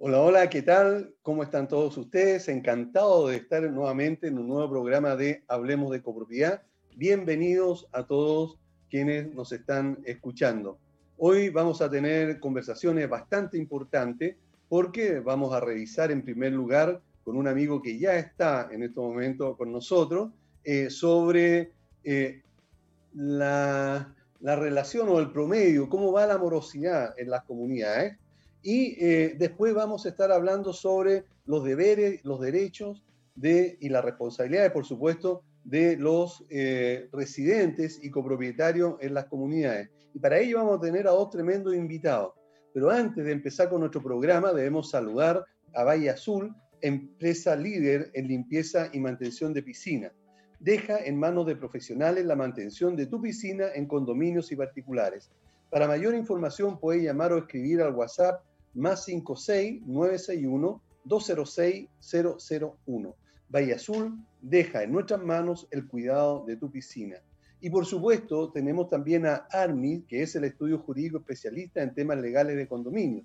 Hola, hola, ¿qué tal? ¿Cómo están todos ustedes? Encantado de estar nuevamente en un nuevo programa de Hablemos de Copropiedad. Bienvenidos a todos quienes nos están escuchando. Hoy vamos a tener conversaciones bastante importantes porque vamos a revisar en primer lugar con un amigo que ya está en este momento con nosotros eh, sobre eh, la, la relación o el promedio, cómo va la morosidad en las comunidades y eh, después vamos a estar hablando sobre los deberes, los derechos de, y las responsabilidades, por supuesto, de los eh, residentes y copropietarios en las comunidades. Y para ello vamos a tener a dos tremendos invitados. Pero antes de empezar con nuestro programa, debemos saludar a Valle Azul, empresa líder en limpieza y mantención de piscina. Deja en manos de profesionales la mantención de tu piscina en condominios y particulares. Para mayor información puede llamar o escribir al WhatsApp más 56 961 206 001. Valle Azul deja en nuestras manos el cuidado de tu piscina. Y por supuesto, tenemos también a ARMI, que es el estudio jurídico especialista en temas legales de condominio.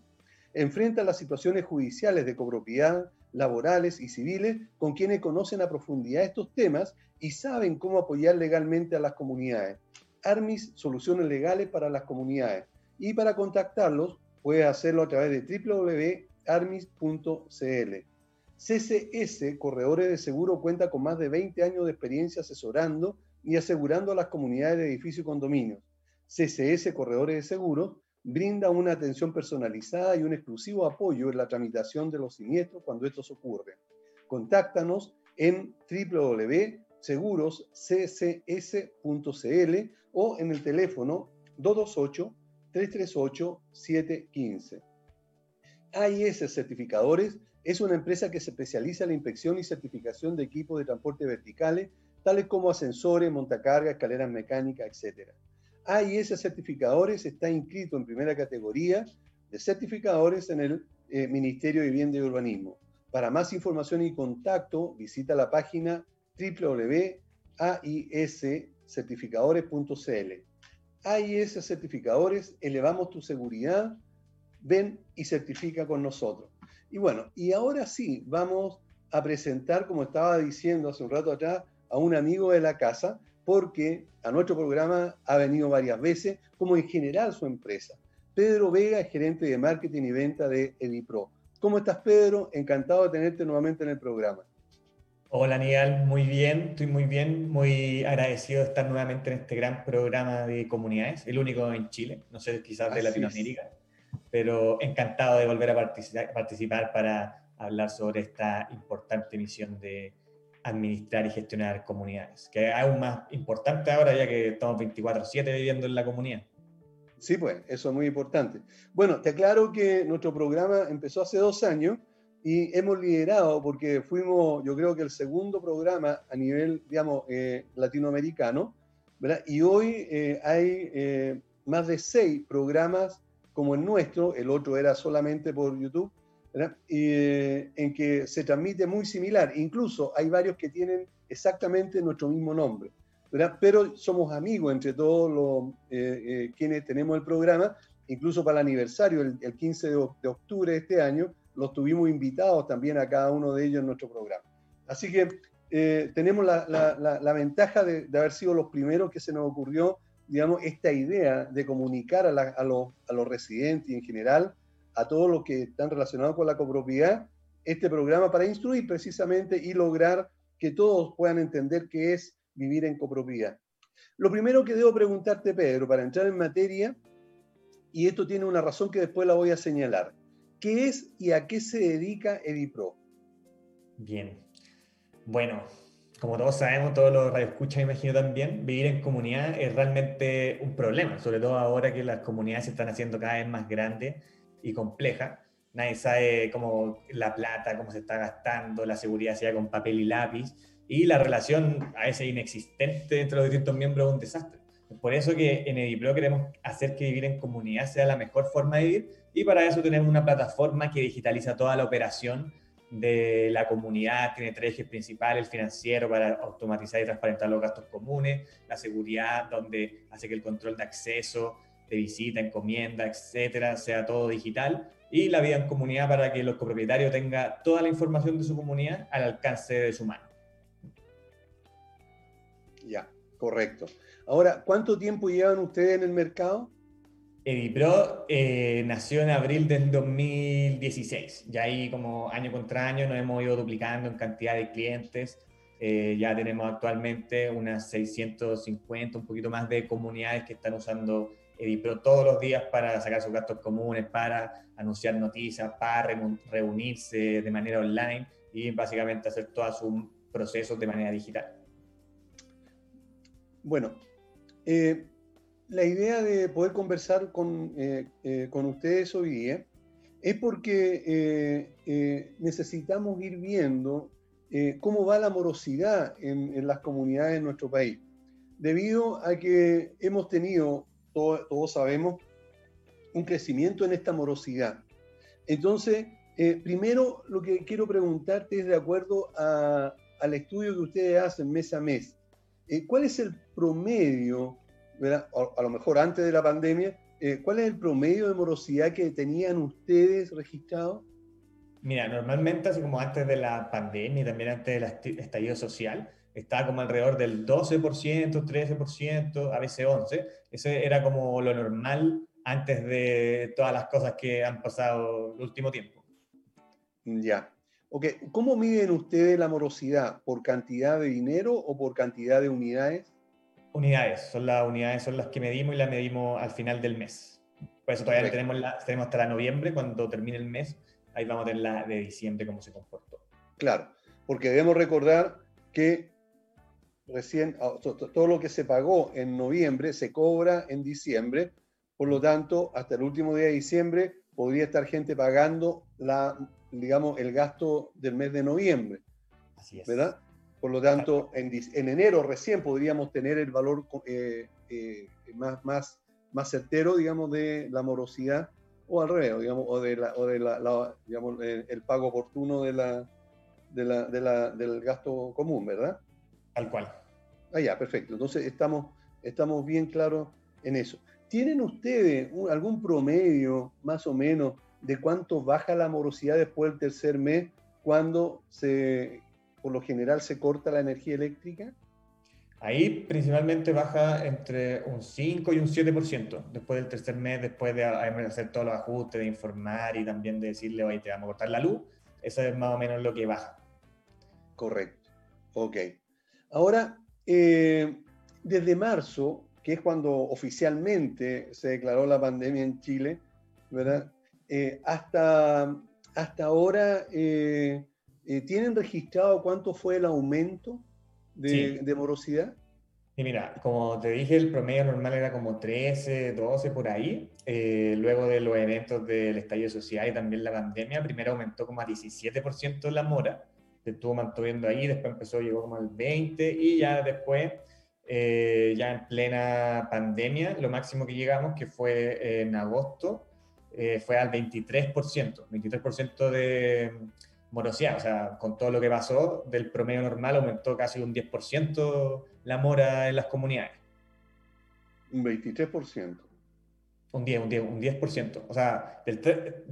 Enfrenta las situaciones judiciales de copropiedad, laborales y civiles con quienes conocen a profundidad estos temas y saben cómo apoyar legalmente a las comunidades. ARMIS, soluciones legales para las comunidades. Y para contactarlos, puede hacerlo a través de www.armis.cl. CCS, Corredores de Seguro, cuenta con más de 20 años de experiencia asesorando y asegurando a las comunidades de edificios y condominios. CCS, Corredores de Seguro, brinda una atención personalizada y un exclusivo apoyo en la tramitación de los siniestros cuando estos ocurren. Contáctanos en www.segurosccs.cl o en el teléfono 228 338-715. AIS Certificadores es una empresa que se especializa en la inspección y certificación de equipos de transporte verticales, tales como ascensores, montacargas, escaleras mecánicas, etc. AIS Certificadores está inscrito en primera categoría de certificadores en el eh, Ministerio de Vivienda y Urbanismo. Para más información y contacto, visita la página www.aiscertificadores.cl. AIS certificadores, elevamos tu seguridad, ven y certifica con nosotros. Y bueno, y ahora sí, vamos a presentar, como estaba diciendo hace un rato atrás, a un amigo de la casa, porque a nuestro programa ha venido varias veces, como en general su empresa. Pedro Vega es gerente de marketing y venta de Edipro. ¿Cómo estás, Pedro? Encantado de tenerte nuevamente en el programa. Hola Aníbal, muy bien, estoy muy bien, muy agradecido de estar nuevamente en este gran programa de comunidades, el único en Chile, no sé, quizás de Latinoamérica, pero encantado de volver a participar, para hablar sobre esta importante misión de administrar y gestionar comunidades, que es aún más importante ahora ya que estamos 24/7 viviendo en la comunidad. Sí, pues, eso es muy importante. Bueno, te aclaro que nuestro programa empezó hace dos años y hemos liderado porque fuimos, yo creo que el segundo programa a nivel, digamos, eh, latinoamericano, ¿verdad? Y hoy eh, hay eh, más de seis programas como el nuestro, el otro era solamente por YouTube, ¿verdad? Y, en que se transmite muy similar. Incluso hay varios que tienen exactamente nuestro mismo nombre, ¿verdad? Pero somos amigos entre todos los quienes tenemos el programa, incluso para el aniversario, el, el 15 de, de octubre de este año, los tuvimos invitados también a cada uno de ellos en nuestro programa. Así que eh, tenemos la, ventaja de, haber sido los primeros que se nos ocurrió, digamos, esta idea de comunicar a, a, los, a los residentes y en general a todos los que están relacionados con la copropiedad, este programa para instruir precisamente y lograr que todos puedan entender qué es vivir en copropiedad. Lo primero que debo preguntarte, Pedro, para entrar en materia, y esto tiene una razón que después la voy a señalar. ¿Qué es y a qué se dedica Edipro? Bien. Bueno, como todos sabemos, todos los radioescuchas imagino también, vivir en comunidad es realmente un problema, sobre todo ahora que las comunidades se están haciendo cada vez más grandes y complejas. Nadie sabe cómo la plata, cómo se está gastando, la seguridad sea con papel y lápiz, y la relación a veces inexistente entre los distintos miembros es un desastre. Por eso que en Edipro queremos hacer que vivir en comunidad sea la mejor forma de vivir y para eso tenemos una plataforma que digitaliza toda la operación de la comunidad, tiene tres ejes principales, el financiero para automatizar y transparentar los gastos comunes, la seguridad donde hace que el control de acceso, de visita, encomienda, etcétera, sea todo digital y la vida en comunidad para que los copropietarios tengan toda la información de su comunidad al alcance de su mano. Ya, correcto. Ahora, ¿cuánto tiempo llevan ustedes en el mercado? Edipro eh, nació en abril del 2016. Ya ahí como año contra año nos hemos ido duplicando en cantidad de clientes. Eh, ya tenemos actualmente unas 650, un poquito más de comunidades que están usando Edipro todos los días para sacar sus gastos comunes, para anunciar noticias, para reunirse de manera online y básicamente hacer todos sus procesos de manera digital. Bueno, eh, la idea de poder conversar con, eh, eh, con ustedes hoy día es porque necesitamos ir viendo cómo va la morosidad en, en, las comunidades de nuestro país. Debido a que hemos tenido, todos sabemos, un crecimiento en esta morosidad. Entonces, primero lo que quiero preguntarte es de acuerdo al estudio que ustedes hacen mes a mes. ¿Cuál es el promedio a, lo mejor antes de la pandemia, eh, ¿cuál es el promedio de morosidad que tenían ustedes registrado? Mira, normalmente, así como antes de la pandemia y también antes del estallido social, estaba como alrededor del 12%, 13%, a veces 11%. Ese era como lo normal antes de todas las cosas que han pasado el último tiempo. Ya. Ok, ¿cómo miden ustedes la morosidad? ¿Por cantidad de dinero o por cantidad de unidades? Unidades, son las unidades son las que medimos y las medimos al final del mes. Por eso todavía tenemos, la, tenemos hasta la noviembre, cuando termine el mes, ahí vamos a tener la de diciembre, cómo se comportó. Claro, porque debemos recordar que recién ah, todo lo que se pagó en noviembre se cobra en diciembre, por lo tanto, hasta el último día de diciembre podría estar gente pagando la, digamos, el gasto del mes de noviembre. Así es. ¿Verdad? Por lo tanto, en, enero recién podríamos tener el valor eh, eh, más, más, más certero, digamos, de la morosidad, o al revés, digamos, o de, la, o de la, digamos, el, pago oportuno de la, de la, de la, del gasto común, ¿verdad? Tal cual. Ah, ya, perfecto. Entonces estamos, estamos bien claros en eso. ¿Tienen ustedes algún promedio, más o menos, de cuánto baja la morosidad después del tercer mes cuando se por lo general se corta la energía eléctrica? Ahí principalmente baja entre un 5 y un 7% después del tercer mes, después de hacer todos los ajustes, de informar y también de decirle, oye, te vamos a cortar la luz. Eso es más o menos lo que baja. Correcto. Ok. Ahora, eh, desde marzo, que es cuando oficialmente se declaró la pandemia en Chile, ¿verdad? Eh, hasta, hasta ahora, eh, eh, ¿tienen registrado cuánto fue el aumento de, morosidad? Y mira, como te dije, el promedio normal era como 13, 12 por ahí. Eh, luego de los eventos del estallido social y también la pandemia, primero aumentó como a 17% la mora, se estuvo manteniendo ahí, después empezó, llegó como al 20 y ya después, eh, ya en plena pandemia, lo máximo que llegamos, que fue en agosto, fue al 23%, 23% de morosidad, o sea, con todo lo que pasó, del promedio normal aumentó casi un 10% la mora en las comunidades. Un 23%. Un 10, un 10, un 10%. O sea, del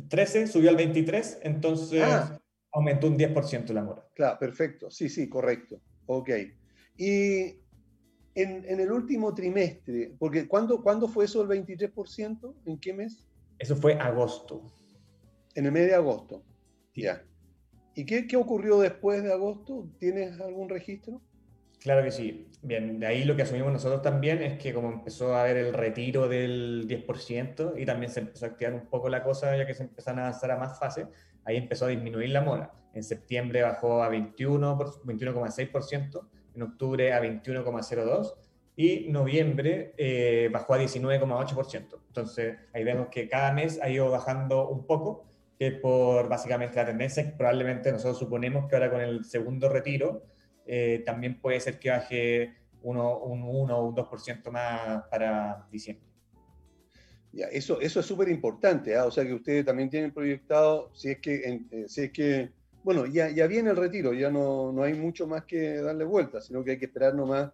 13 subió al 23, entonces ah. aumentó un 10% la mora. Claro, perfecto. Sí, sí, correcto. Ok. Y en, en el último trimestre, porque ¿cuándo, ¿cuándo fue eso el 23%? ¿En qué mes? Eso fue agosto. En el mes de agosto. Ya. ¿Y qué, qué, ocurrió después de agosto? ¿Tienes algún registro? Claro que sí. Bien, de ahí lo que asumimos nosotros también es que como empezó a haber el retiro del 10% y también se empezó a activar un poco la cosa ya que se empezaron a avanzar a más fases, ahí empezó a disminuir la mora. En septiembre bajó a 21, 21,6%, en octubre a 21,02% y noviembre eh, bajó a 19,8%. Entonces ahí vemos que cada mes ha ido bajando un poco que por básicamente la tendencia que probablemente nosotros suponemos que ahora con el segundo retiro eh, también puede ser que baje uno, un 1 o un 2% más para diciembre. Ya, eso, eso es súper importante, ¿ah? o sea que ustedes también tienen proyectado, si es que, eh, si es que bueno, ya, ya viene el retiro, ya no, no hay mucho más que darle vuelta, sino que hay que esperar nomás,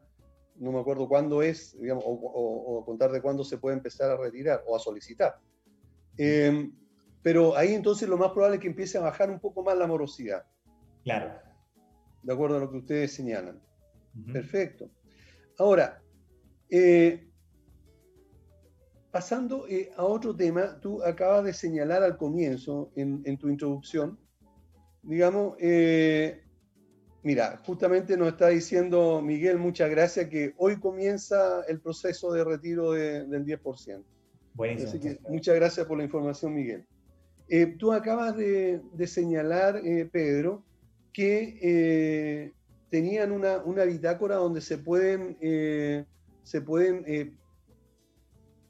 no me acuerdo cuándo es, digamos, o, contar de cuándo se puede empezar a retirar o a solicitar. Eh, pero ahí entonces lo más probable es que empiece a bajar un poco más la morosidad. Claro. De acuerdo a lo que ustedes señalan. Perfecto. Ahora, eh, pasando eh, a otro tema, tú acabas de señalar al comienzo, en, tu introducción, digamos, eh, mira, justamente nos está diciendo Miguel, muchas gracias, que hoy comienza el proceso de retiro del 10%. Buenísimo. Así que muchas gracias por la información, Miguel. tú acabas de, de señalar, Pedro, que tenían una, una, bitácora donde se pueden, eh, se pueden eh,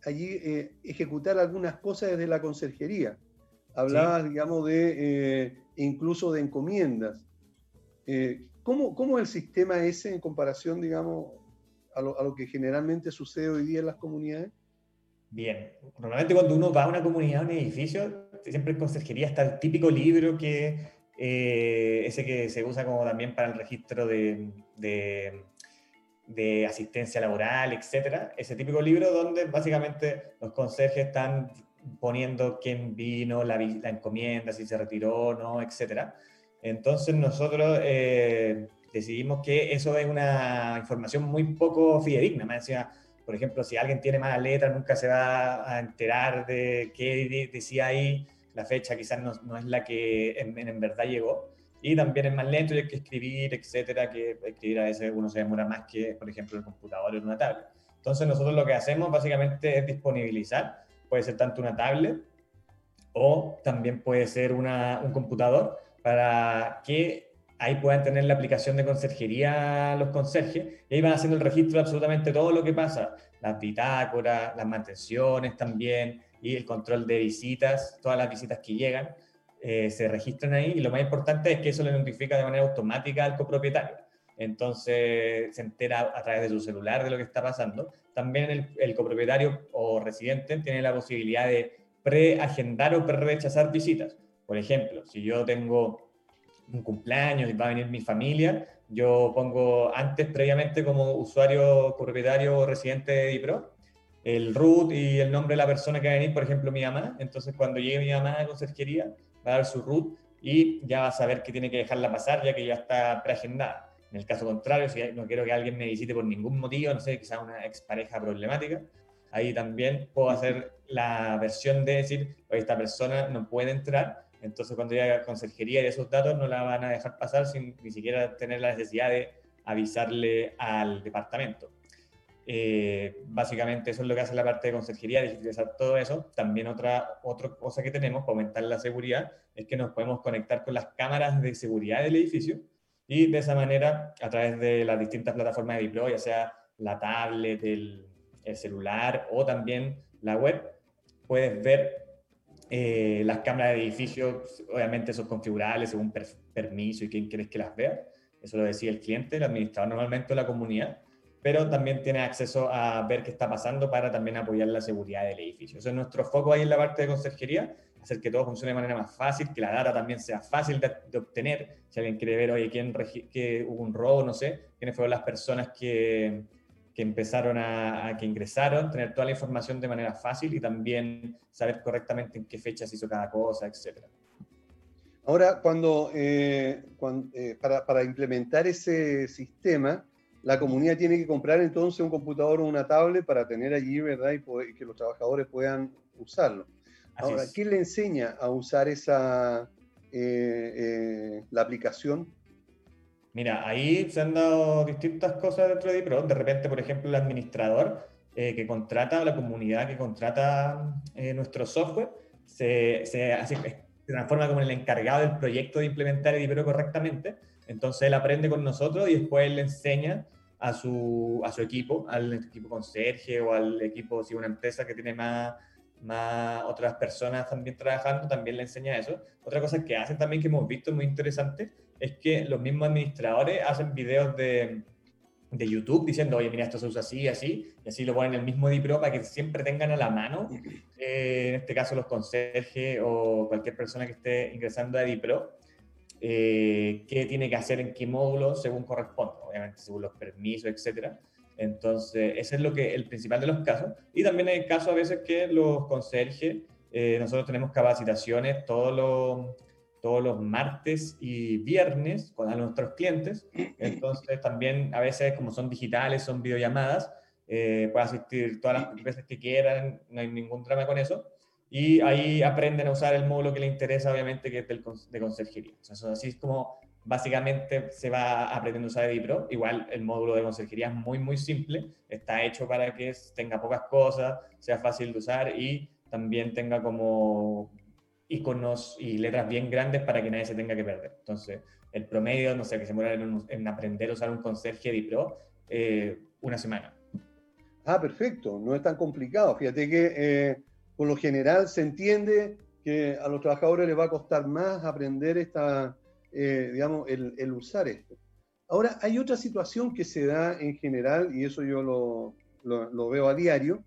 allí eh, ejecutar algunas cosas desde la conserjería. Hablabas, digamos, de incluso de encomiendas. ¿Cómo, ¿Cómo es el sistema ese en comparación, digamos, a lo, a lo que generalmente sucede hoy día en las comunidades? Bien, normalmente cuando uno va a una comunidad, a un edificio, siempre en conserjería está el típico libro que eh, ese que se usa como también para el registro de, de, asistencia laboral, etcétera, ese típico libro donde básicamente los conserjes están poniendo quién vino, la, la encomienda, si se retiró o no, etcétera. Entonces nosotros eh, decidimos que eso es una información muy poco fidedigna. Me decía, por ejemplo, si alguien tiene mala letra, nunca se va a enterar de qué decía ahí la fecha quizás no, no es la que en, en, verdad llegó. Y también es más lento y hay que escribir, etcétera, que escribir a veces uno se demora más que, por ejemplo, el computador en una tablet. Entonces nosotros lo que hacemos básicamente es disponibilizar, puede ser tanto una tablet o también puede ser una, un computador para que ahí puedan tener la aplicación de conserjería los conserjes y ahí van haciendo el registro de absolutamente todo lo que pasa, las bitácoras, las mantenciones también, y el control de visitas, todas las visitas que llegan, eh, se registran ahí y lo más importante es que eso le notifica de manera automática al copropietario. Entonces se entera a través de su celular de lo que está pasando. También el copropietario o residente tiene la posibilidad de preagendar o pre-rechazar visitas. Por ejemplo, si yo tengo un cumpleaños y va a venir mi familia, yo pongo antes, previamente, como usuario copropietario o residente de DIPRO, el root y el nombre de la persona que va a venir, por ejemplo, mi mamá. Entonces, cuando llegue mi mamá a conserjería, va a dar su root y ya va a saber que tiene que dejarla pasar, ya que ya está preagendada. En el caso contrario, si no quiero que alguien me visite por ningún motivo, no sé, quizás una expareja problemática, ahí también puedo hacer la versión de decir, oye, esta persona no puede entrar, entonces cuando llegue a conserjería y esos datos no la van a dejar pasar sin ni siquiera tener la necesidad de avisarle al departamento. Eh, básicamente eso es lo que hace la parte de conserjería, digitalizar todo eso. También otra, otra cosa que tenemos para aumentar la seguridad es que nos podemos conectar con las cámaras de seguridad del edificio y de esa manera, a través de las distintas plataformas de deploy, ya sea la tablet, el, celular o también la web, puedes ver eh, las cámaras de edificio, obviamente son configurables según permiso y quién quieres que las vea. Eso lo decía el cliente, el administrador normalmente de la comunidad pero también tiene acceso a ver qué está pasando para también apoyar la seguridad del edificio. Eso es nuestro foco ahí en la parte de conserjería, hacer que todo funcione de manera más fácil, que la data también sea fácil de, obtener. Si alguien quiere ver, oye, quién que hubo un robo, no sé, quiénes fueron las personas que, que empezaron a, que ingresaron, tener toda la información de manera fácil y también saber correctamente en qué fecha se hizo cada cosa, etcétera. Ahora, cuando, eh, eh, para, para implementar ese sistema, la comunidad tiene que comprar entonces un computador o una tablet para tener allí, ¿verdad? Y, que los trabajadores puedan usarlo. Ahora, ¿qué le enseña a usar esa, eh, la aplicación? Mira, ahí se han dado distintas cosas dentro de DIPRO. De repente, por ejemplo, el administrador eh, que contrata, la comunidad que contrata nuestro software, se, se, se, transforma como el encargado del proyecto de implementar DIPRO correctamente. Entonces él aprende con nosotros y después él le enseña a su, a su equipo, al equipo conserje o al equipo, si una empresa que tiene más, más otras personas también trabajando, también le enseña eso. Otra cosa que hacen también que hemos visto muy interesante es que los mismos administradores hacen videos de, de YouTube diciendo, oye, mira, esto se usa así, así, y así lo ponen en el mismo DiPro para que siempre tengan a la mano, eh, en este caso los conserjes o cualquier persona que esté ingresando a DiPro, eh, qué tiene que hacer en qué módulo según corresponde, obviamente según los permisos, etcétera. Entonces, ese es lo que el principal de los casos. Y también hay casos a veces que los conserjes eh, nosotros tenemos capacitaciones todos los, todos los martes y viernes con a nuestros clientes. Entonces también a veces como son digitales, son videollamadas, eh, puede asistir todas las veces que quieran, no hay ningún drama con eso. Y ahí aprenden a usar el módulo que les interesa, obviamente, que es del, de conserjería. O sea, así es como básicamente se va aprendiendo a usar Edipro. Igual el módulo de conserjería es muy, muy simple. Está hecho para que tenga pocas cosas, sea fácil de usar y también tenga como iconos y letras bien grandes para que nadie se tenga que perder. Entonces, el promedio, no sé, que se muera en, aprender a usar un conserje Edipro, eh, una semana. Ah, perfecto, no es tan complicado. Fíjate que eh, por lo general se entiende que a los trabajadores les va a costar más aprender esta, eh, digamos, el, usar esto. Ahora, hay otra situación que se da en general, y eso yo lo, lo, veo a diario,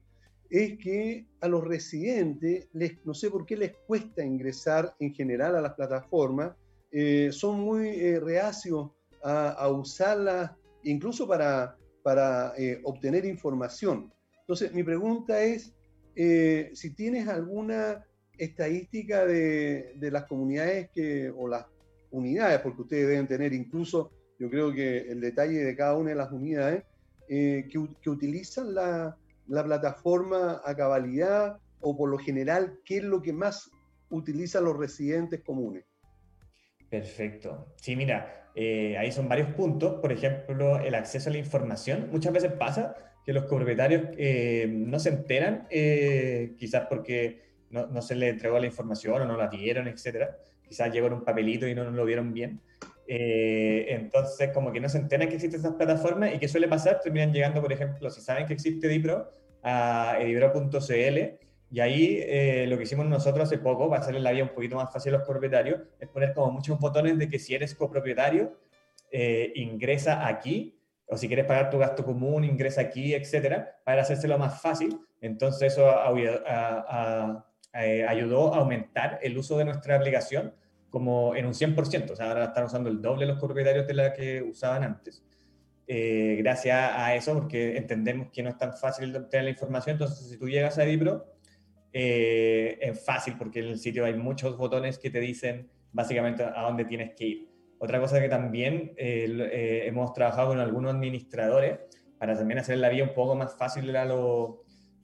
es que a los residentes, les, no sé por qué les cuesta ingresar en general a las plataformas, eh, son muy eh, reacios a, a, usarlas, incluso para, para obtener información. Entonces, mi pregunta es, si tienes alguna estadística de, de, las comunidades que, o las unidades, porque ustedes deben tener incluso, yo creo que el detalle de cada una de las unidades, eh, que, utilizan la, plataforma a cabalidad o por lo general, ¿qué es lo que más utilizan los residentes comunes? Perfecto. Sí, mira, eh, ahí son varios puntos. Por ejemplo, el acceso a la información. Muchas veces pasa que los copropietarios eh, no se enteran, quizás porque no, no, se les entregó la información o no la dieron, etcétera quizás llegó en un papelito y no, lo vieron bien. Eh, entonces, como que no se enteran que existen esas plataformas y que suele pasar, terminan llegando, por ejemplo, si saben que existe Edipro, a edipro.cl y ahí eh, lo que hicimos nosotros hace poco, para hacerle la vida un poquito más fácil a los propietarios, es poner como muchos botones de que si eres copropietario, eh, ingresa aquí, o si quieres pagar tu gasto común, ingresa aquí, etcétera, para hacérselo más fácil. Entonces eso ayudó a aumentar el uso de nuestra aplicación como en un 100%, o sea, ahora están usando el doble los propietarios de la que usaban antes. Eh, gracias a eso, porque entendemos que no es tan fácil obtener la información, entonces si tú llegas a Edipro, eh, es fácil porque en el sitio hay muchos botones que te dicen básicamente a dónde tienes que ir. Otra cosa que también eh, hemos trabajado con algunos administradores para también hacer la vida un poco más fácil a, los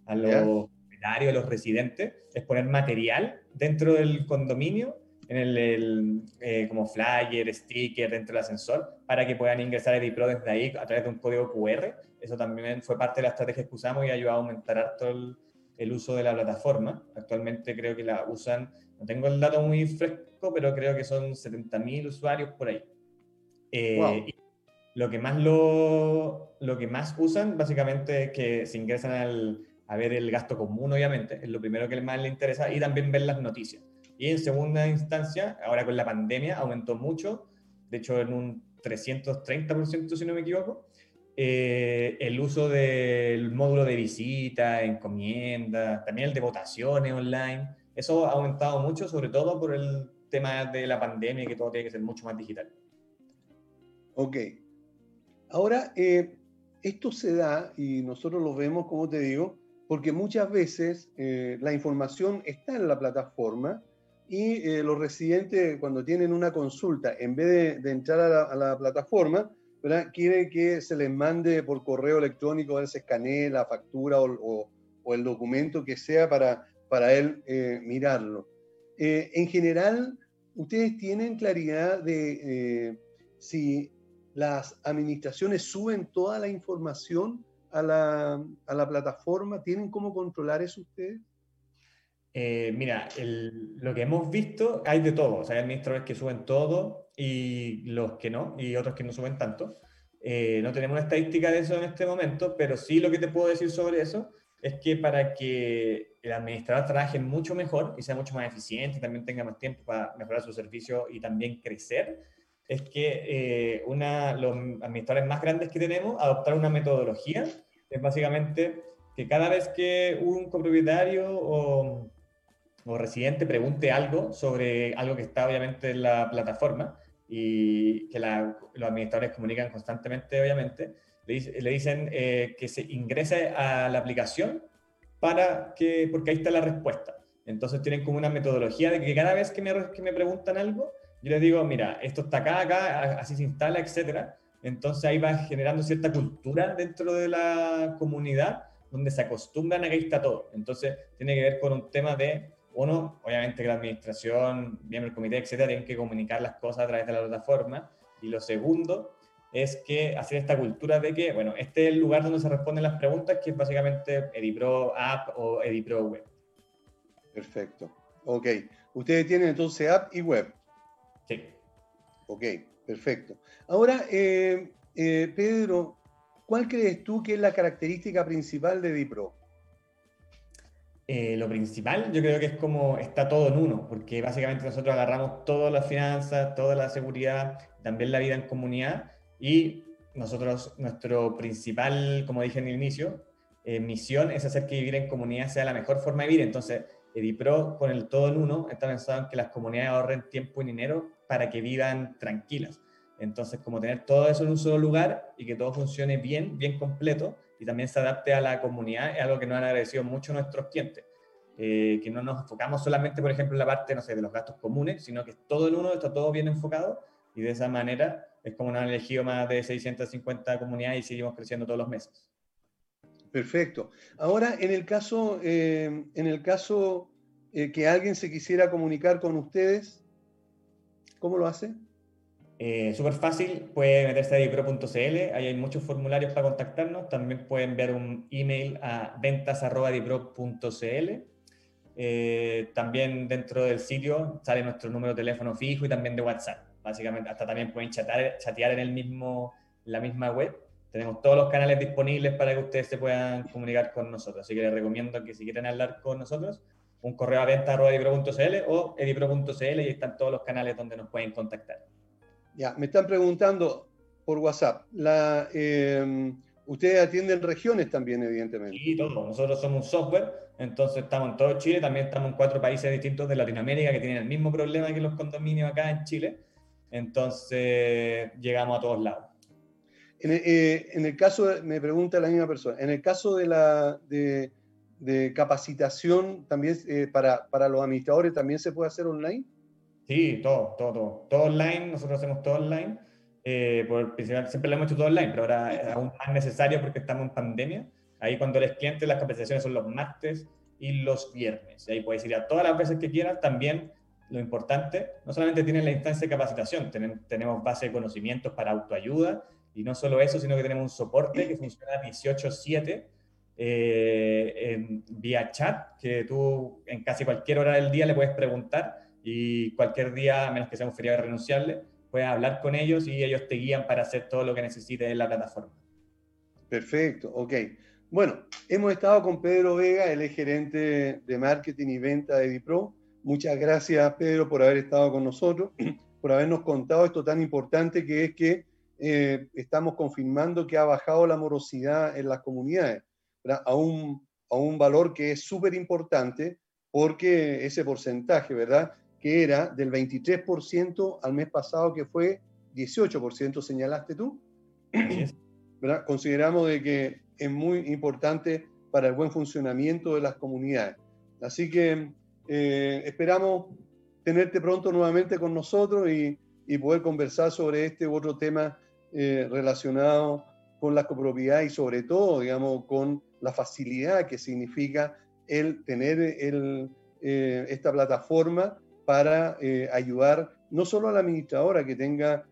a los propietarios, a los residentes, es poner material dentro del condominio en el, eh, como flyer, sticker dentro del ascensor para que puedan ingresar a Edipro desde ahí a través de un código QR. Eso también fue parte de la estrategia que usamos y ha ayudado a aumentar todo el, uso de la plataforma. Actualmente creo que la usan, no tengo el dato muy fresco, pero creo que son 70.000 usuarios por ahí. Eh, lo que más lo, lo que más usan básicamente es que se ingresan al, a ver el gasto común, obviamente, es lo primero que más les interesa, y también ver las noticias. Y en segunda instancia, ahora con la pandemia aumentó mucho, de hecho en un 330% si no me equivoco, eh, el uso del módulo de visita, encomienda, también el de votaciones online. Eso ha aumentado mucho, sobre todo por el tema de la pandemia que todo tiene que ser mucho más digital. Ok. Ahora, eh, esto se da, y nosotros lo vemos, como te digo, porque muchas veces eh, la información está en la plataforma, y eh, los residentes cuando tienen una consulta, en vez de, entrar a la, plataforma, quieren que se les mande por correo electrónico, él se la factura o, el documento que sea para, para él eh, mirarlo. Eh, en general, ¿ustedes tienen claridad de si las administraciones suben toda la información a la, a la plataforma? ¿Tienen cómo controlar eso ustedes? Eh, mira, lo que hemos visto, hay de todo. O sea, hay administradores que suben todo y los que no, y otros que no suben tanto. Eh, no tenemos una estadística de eso en este momento, pero sí lo que te puedo decir sobre eso es que para que el administrador trabaje mucho mejor y sea mucho más eficiente también tenga más tiempo para mejorar su servicio y también crecer, es que eh, una, los administradores más grandes que tenemos adoptar una metodología es básicamente que cada vez que un copropietario o o residente pregunte algo sobre algo que está obviamente en la plataforma y que los administradores comunican constantemente, obviamente, le, dicen eh, que se ingrese a la aplicación para que, porque ahí está la respuesta. Entonces tienen como una metodología de que cada vez que me, que me preguntan algo, yo les digo, mira, esto está acá, acá, así se instala, etcétera. Entonces ahí va generando cierta cultura dentro de la comunidad donde se acostumbran a que ahí está todo. Entonces tiene que ver con un tema de, uno, obviamente que la administración, miembro del comité, etcétera, tienen que comunicar las cosas a través de la plataforma. Y lo segundo es que hacer esta cultura de que, bueno, este es el lugar donde se responden las preguntas, que es básicamente Edipro App o Edipro Web. Perfecto. Ok. Ustedes tienen entonces app y web. Sí. Ok, perfecto. Ahora, eh, eh, Pedro, ¿cuál crees tú que es la característica principal de Edipro? Eh, lo principal, yo creo que es como está todo en uno, porque básicamente nosotros agarramos todas las finanzas, toda la seguridad, también la vida en comunidad y nosotros, nuestro principal, como dije en el inicio, eh, misión es hacer que vivir en comunidad sea la mejor forma de vivir. Entonces, Edipro, con el todo en uno, está pensado en que las comunidades ahorren tiempo y dinero para que vivan tranquilas. Entonces, como tener todo eso en un solo lugar y que todo funcione bien, bien completo y también se adapte a la comunidad, es algo que nos han agradecido mucho nuestros clientes. Eh, que no nos enfocamos solamente, por ejemplo, en la parte, no sé, de los gastos comunes, sino que todo en uno, está todo bien enfocado y de esa manera es como nos han elegido más de 650 comunidades y seguimos creciendo todos los meses. Perfecto. Ahora, en el caso, eh, en el caso eh, que alguien se quisiera comunicar con ustedes, ¿cómo lo hace? Eh, Súper fácil, puede meterse a dipro.cl, ahí hay muchos formularios para contactarnos, también pueden enviar un email a ventas.dipro.cl. Eh, también dentro del sitio sale nuestro número de teléfono fijo y también de WhatsApp básicamente hasta también pueden chatear, en el mismo, la misma web. Tenemos todos los canales disponibles para que ustedes se puedan comunicar con nosotros. Así que les recomiendo que si quieren hablar con nosotros, un correo a venta edipro.cl o edipro.cl y están todos los canales donde nos pueden contactar. Ya, me están preguntando por WhatsApp. La, em, ustedes atienden regiones también, evidentemente. Sí, todo. Nosotros somos un software, entonces estamos en todo Chile, también estamos en cuatro países distintos de Latinoamérica que tienen el mismo problema que los condominios acá en Chile. Entonces llegamos a todos lados. En el, eh, en el caso, me pregunta la misma persona, en el caso de la de, capacitación también eh, para, para, los administradores, ¿también se puede hacer online? Sí, todo, todo, todo. Todo online, nosotros hacemos todo online. Eh, por, siempre lo hemos hecho todo online, pero ahora es aún más necesario porque estamos en pandemia. Ahí cuando eres cliente, las capacitaciones son los martes y los viernes. ahí puedes ir a todas las veces que quieras. También lo importante, no solamente tienen la instancia de capacitación, tenemos base de conocimientos para autoayuda, y no solo eso, sino que tenemos un soporte que funciona 18/7 eh, vía chat, que tú en casi cualquier hora del día le puedes preguntar y cualquier día, a menos que sea un feriado renunciable, puedes hablar con ellos y ellos te guían para hacer todo lo que necesites en la plataforma. Perfecto, ok. Bueno, hemos estado con Pedro Vega, el gerente de marketing y venta de Dipro. Muchas gracias, Pedro, por haber estado con nosotros, por habernos contado esto tan importante que es que eh, estamos confirmando que ha bajado la morosidad en las comunidades a un, a un valor que es súper importante porque ese porcentaje, ¿verdad? Que era del 23% al mes pasado, que fue 18%, señalaste tú. ¿verdad? Consideramos de que es muy importante para el buen funcionamiento de las comunidades. Así que eh, esperamos tenerte pronto nuevamente con nosotros y, poder conversar sobre este u otro tema eh, relacionado con la copropiedad y sobre todo, digamos, con la facilidad que significa el tener el, eh, esta plataforma para ayudar no solo a la administradora que tenga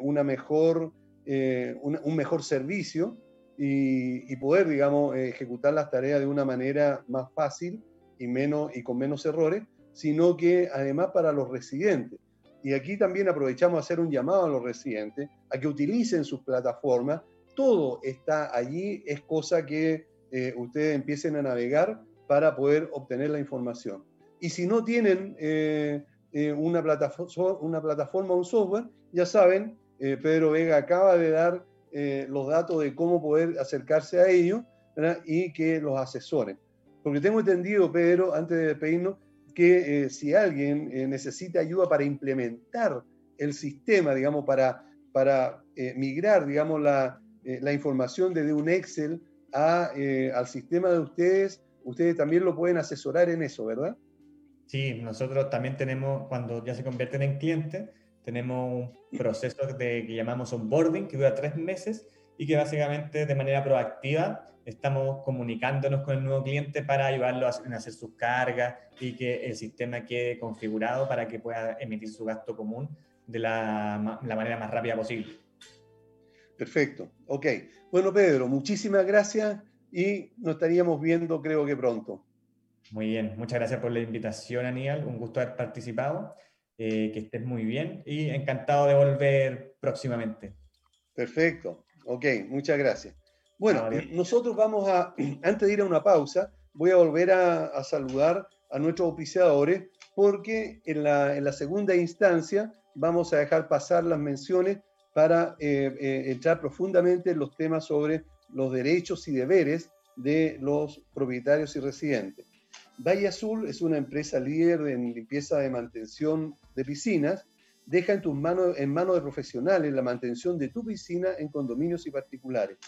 una mejor, un mejor servicio y, y, poder, digamos, ejecutar las tareas de una manera más fácil, y, menos, y con menos errores, sino que además para los residentes. Y aquí también aprovechamos a hacer un llamado a los residentes a que utilicen sus plataformas. Todo está allí, es cosa que eh, ustedes empiecen a navegar para poder obtener la información. Y si no tienen eh, eh, una, plataforma, una un software, ya saben, Pedro Vega acaba de dar los datos de cómo poder acercarse a ellos y que los asesoren. Porque tengo entendido, Pedro, antes de despedirnos, que eh, si alguien eh, necesita ayuda para implementar el sistema, digamos, para, para eh, migrar, digamos, la, la, información desde un Excel al sistema de ustedes, ustedes también lo pueden asesorar en eso, ¿verdad? Sí, nosotros también tenemos, cuando ya se convierten en clientes, tenemos un proceso de, que llamamos onboarding, que dura tres meses y que básicamente de manera proactiva estamos comunicándonos con el nuevo cliente para ayudarlo a hacer sus cargas y que el sistema quede configurado para que pueda emitir su gasto común de la, la manera más rápida posible. Perfecto, ok. Bueno, Pedro, muchísimas gracias y nos estaríamos viendo creo que pronto. Muy bien, muchas gracias por la invitación, Aníbal. Un gusto haber participado. Eh, que estés muy bien y encantado de volver próximamente. Perfecto, ok, muchas gracias. Bueno, nosotros vamos a, antes de ir a una pausa, voy a volver a, saludar a nuestros auspiciadores porque en la, en la, segunda instancia vamos a dejar pasar las menciones para eh, eh, entrar profundamente en los temas sobre los derechos y deberes de los propietarios y residentes. Valle Azul es una empresa líder en limpieza de mantención de piscinas. Deja en tus manos, en manos de profesionales la mantención de tu piscina en condominios y particulares.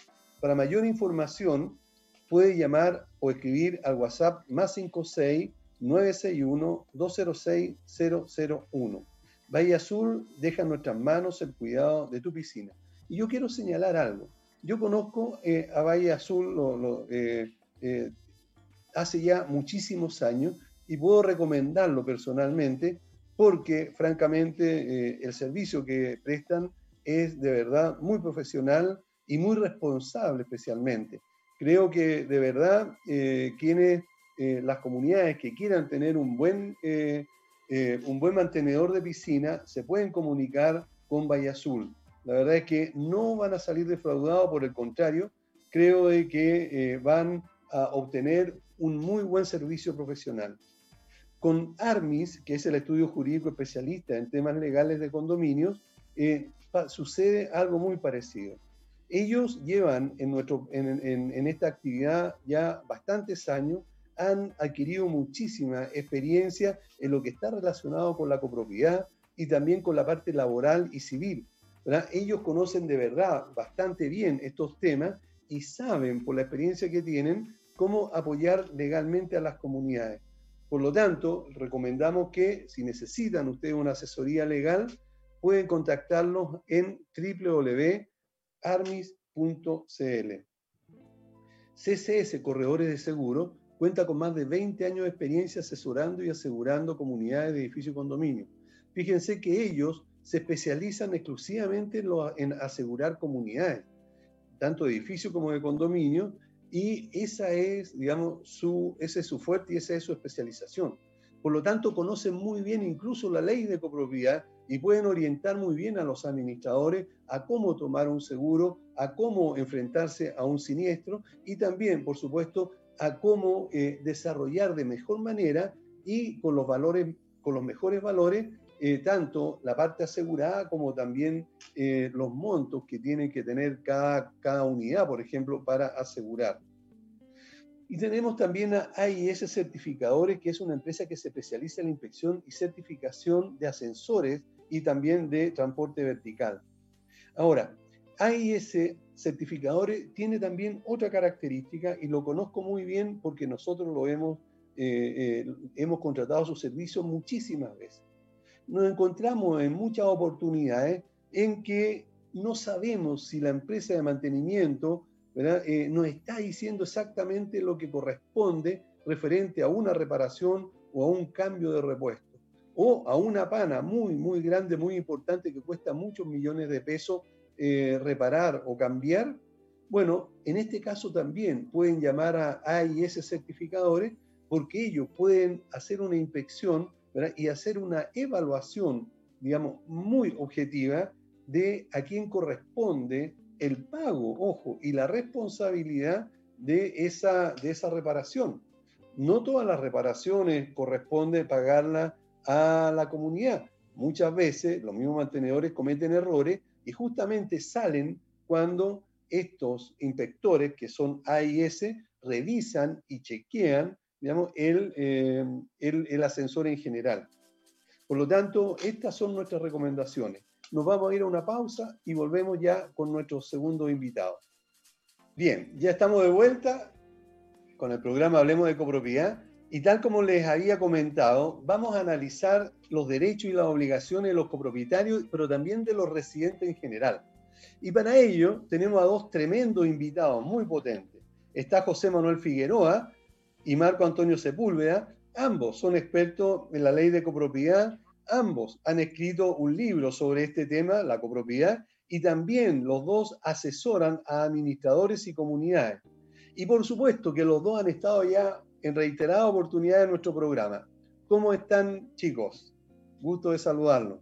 Para mayor información, puede llamar o escribir al WhatsApp más 56 961 206 001. Valle Azul deja en nuestras manos el cuidado de tu piscina. Y yo quiero señalar algo. Yo conozco eh, a Valle Azul lo, eh, eh, hace ya muchísimos años y puedo recomendarlo personalmente porque francamente el servicio que prestan es de verdad muy profesional y muy responsable especialmente. Creo que de verdad quienes, las comunidades que quieran tener un buen, un buen mantenedor de piscina se pueden comunicar con Valle Azul la verdad es que no van a salir defraudados, por el contrario, creo de que eh, van a obtener un muy buen servicio profesional. Con ARMIS, que es el estudio jurídico especialista en temas legales de condominios, eh, sucede algo muy parecido. Ellos llevan en, nuestro, en esta actividad ya bastantes años, han adquirido muchísima experiencia en lo que está relacionado con la copropiedad y también con la parte laboral y civil ellos conocen de verdad bastante bien estos temas y saben por la experiencia que tienen cómo apoyar legalmente a las comunidades. Por lo tanto, recomendamos que si necesitan ustedes una asesoría legal, pueden contactarlos en www.armis.cl. CCS Corredores de Seguro cuenta con más de 20 años de experiencia asesorando y asegurando comunidades de edificios y condominios. Fíjense que ellos se especializan exclusivamente en, asegurar comunidades, tanto de edificios como de condominios, y esa es, digamos, su, ese es su fuerte y esa es su especialización. Por lo tanto, conocen muy bien incluso la ley de copropiedad y pueden orientar muy bien a los administradores a cómo tomar un seguro, a cómo enfrentarse a un siniestro y también, por supuesto, a cómo eh, desarrollar de mejor manera y con los valores, con los mejores valores, eh, tanto la parte asegurada como también eh, los montos que tiene que tener cada, cada unidad, por ejemplo, para asegurar. Y tenemos también a AIS Certificadores, que es una empresa que se especializa en la inspección y certificación de ascensores y también de transporte vertical. Ahora, AIS Certificadores tiene también otra característica y lo conozco muy bien porque nosotros lo hemos, eh, hemos contratado su servicio muchísimas veces nos encontramos en muchas oportunidades en que no sabemos si la empresa de mantenimiento eh, nos está diciendo exactamente lo que corresponde referente a una reparación o a un cambio de repuesto o a una pana muy, muy grande, muy importante que cuesta muchos millones de pesos eh, reparar o cambiar. Bueno, en este caso también pueden llamar a AIS certificadores porque ellos pueden hacer una inspección y hacer una evaluación, digamos, muy objetiva de a quién corresponde el pago, ojo, y la responsabilidad de esa, de esa reparación. No todas las reparaciones corresponde pagarla a la comunidad. Muchas veces los mismos mantenedores cometen errores y justamente salen cuando estos inspectores, que son AIS, revisan y chequean digamos, eh, el, el, ascensor en general. Por lo tanto, estas son nuestras recomendaciones. Nos vamos a ir a una pausa y volvemos ya con nuestro segundo invitado. Bien, ya estamos de vuelta con el programa Hablemos de Copropiedad Y tal como les había comentado, vamos a analizar los derechos y las obligaciones de los copropietarios, pero también de los residentes en general. Y para ello tenemos a dos tremendos invitados muy potentes. Está José Manuel Figueroa y Marco Antonio Sepúlveda. Ambos son expertos en la ley de copropiedad. Ambos han escrito un libro sobre este tema, la copropiedad, y también los dos asesoran a administradores y comunidades. Y por supuesto que los dos han estado ya en reiteradas oportunidades en nuestro programa. ¿Cómo están, chicos? Gusto de saludarlos.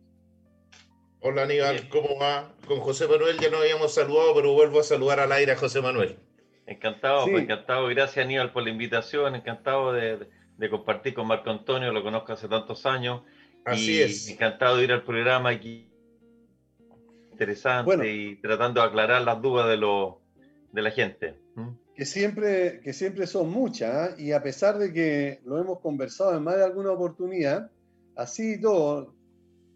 Hola Aníbal, ¿cómo va? Con José Manuel ya no habíamos saludado, pero vuelvo a saludar al aire a José Manuel. Encantado, pues, encantado. Gracias Aníbal por la invitación, encantado de, compartir con Marco Antonio, lo conozco hace tantos años. Así es. Encantado de ir al programa aquí. Interesante y tratando de aclarar las dudas de, lo, de la gente que siempre, que siempre son muchas, ¿ah? y a pesar de que lo hemos conversado en más de alguna oportunidad, así todo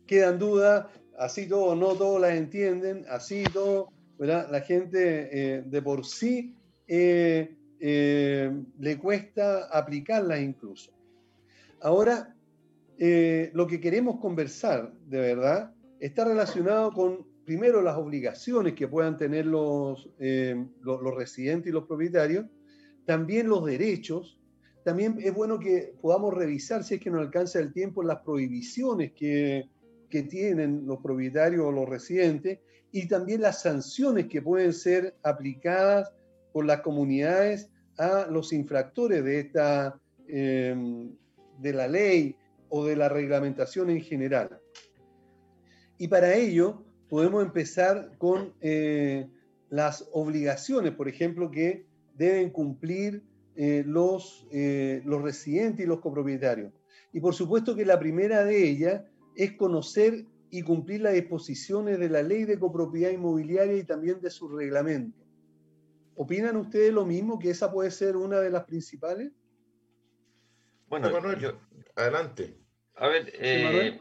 quedan dudas, así todo no todos las entienden, así todo, ¿verdad? la gente eh, de por sí eh, eh, le cuesta aplicarlas incluso. Ahora, lo que queremos conversar, de verdad, está relacionado con primero las obligaciones que puedan tener los, eh, los, residentes y los propietarios, también los derechos. También es bueno que podamos revisar, si es que nos alcanza el tiempo, las prohibiciones que, que tienen los propietarios o los residentes y también las sanciones que pueden ser aplicadas por las comunidades a los infractores de esta em, de la ley o de la reglamentación en general. Y para ello podemos empezar con eh, las obligaciones, por ejemplo, que deben cumplir eh, los, eh, los residentes y los copropietarios. Y por supuesto que la primera de ellas es conocer y cumplir las disposiciones de la ley de copropiedad inmobiliaria y también de su reglamento. ¿Opinan ustedes lo mismo, que esa puede ser una de las principales? Bueno, Manuel, adelante. A ver,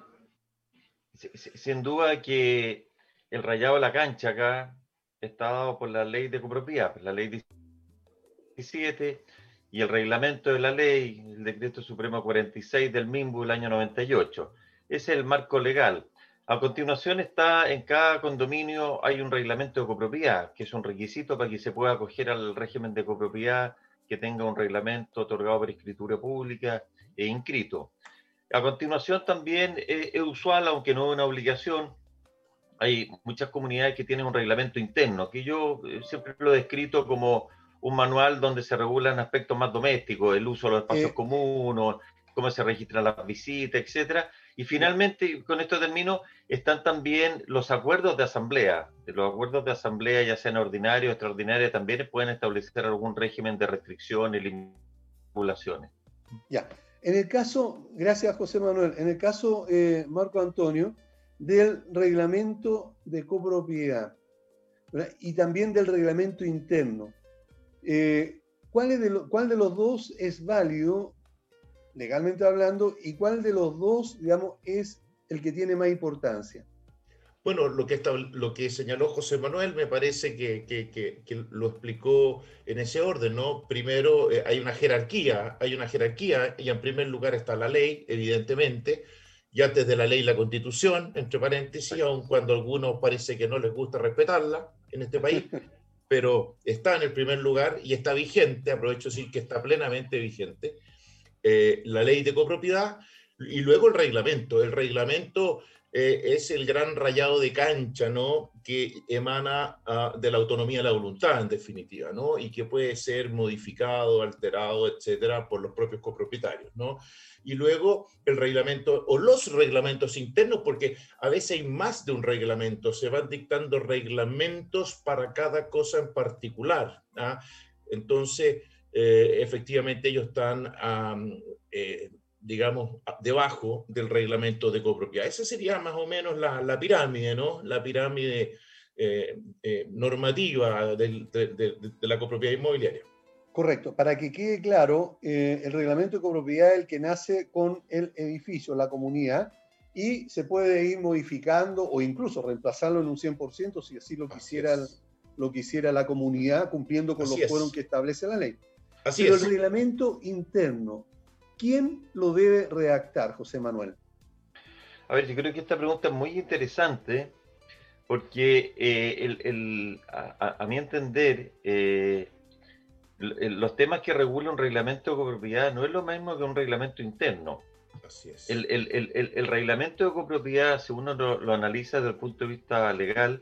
sin duda que el rayado de la cancha acá está dado por la ley de copropiedad, pues, la ley 17 y el reglamento de la ley, el decreto supremo 46 del MIMBU del año 98. Ese es el marco legal. A continuación está en cada condominio hay un reglamento de copropiedad, que es un requisito para que se pueda acoger al régimen de copropiedad que tenga un reglamento otorgado por escritura pública e inscrito. A continuación también es usual, aunque no es una obligación, hay muchas comunidades que tienen un reglamento interno, que yo eh, siempre lo he descrito como un manual donde se regulan aspectos más domésticos, el uso de los espacios eh. comunes, cómo se registran las visitas, etcétera. Y finalmente, con esto termino, están también los acuerdos de asamblea. Los acuerdos de asamblea, ya sean ordinarios o extraordinarios, también pueden establecer algún régimen de restricciones y limitaciones. Ya. En el caso, gracias José Manuel, en el caso eh, Marco Antonio, del reglamento de copropiedad y también del reglamento interno. Eh, ¿cuál, de ¿Cuál de los dos es válido, legalmente hablando, y cuál de los dos, digamos, es el que tiene más importancia? Bueno, lo que, está, lo que señaló José Manuel me parece que, que, lo explicó en ese orden, ¿no? Primero, eh, hay una jerarquía, hay una jerarquía, y en primer lugar está la ley, evidentemente, y antes de la ley la constitución, entre paréntesis, aun cuando a algunos parece que no les gusta respetarla en este país, pero está en el primer lugar y está vigente, aprovecho decir que está plenamente vigente, eh, la ley de copropiedad y luego el reglamento. El reglamento eh, es el gran rayado de cancha, ¿no? Que emana ah, de la autonomía de la voluntad, en definitiva, ¿no? Y que puede ser modificado, alterado, etcétera, por los propios copropietarios, ¿no? y luego el reglamento o los reglamentos internos, porque a veces hay más de un reglamento, se van dictando reglamentos para cada cosa en particular. ¿ah? Entonces, eh, efectivamente ellos están, eh, digamos, debajo del reglamento de copropiedad. Esa sería más o menos la, pirámide, ¿no? La pirámide eh, normativa de la copropiedad inmobiliaria. Correcto. Para que quede claro, eh, el reglamento de copropiedad es el que nace con el edificio, la comunidad, y se puede ir modificando o incluso reemplazarlo en un 100% si así lo quisiera, lo quisiera la comunidad, cumpliendo con los fueros que establece la ley. Así Pero el reglamento interno, ¿quién lo debe redactar, José Manuel? A ver, yo creo que esta pregunta es muy interesante porque eh, a, mi entender, eh, los temas que regula un reglamento de copropiedad no es lo mismo que un reglamento interno. Así es. El, reglamento de copropiedad, si uno lo, analiza desde el punto de vista legal,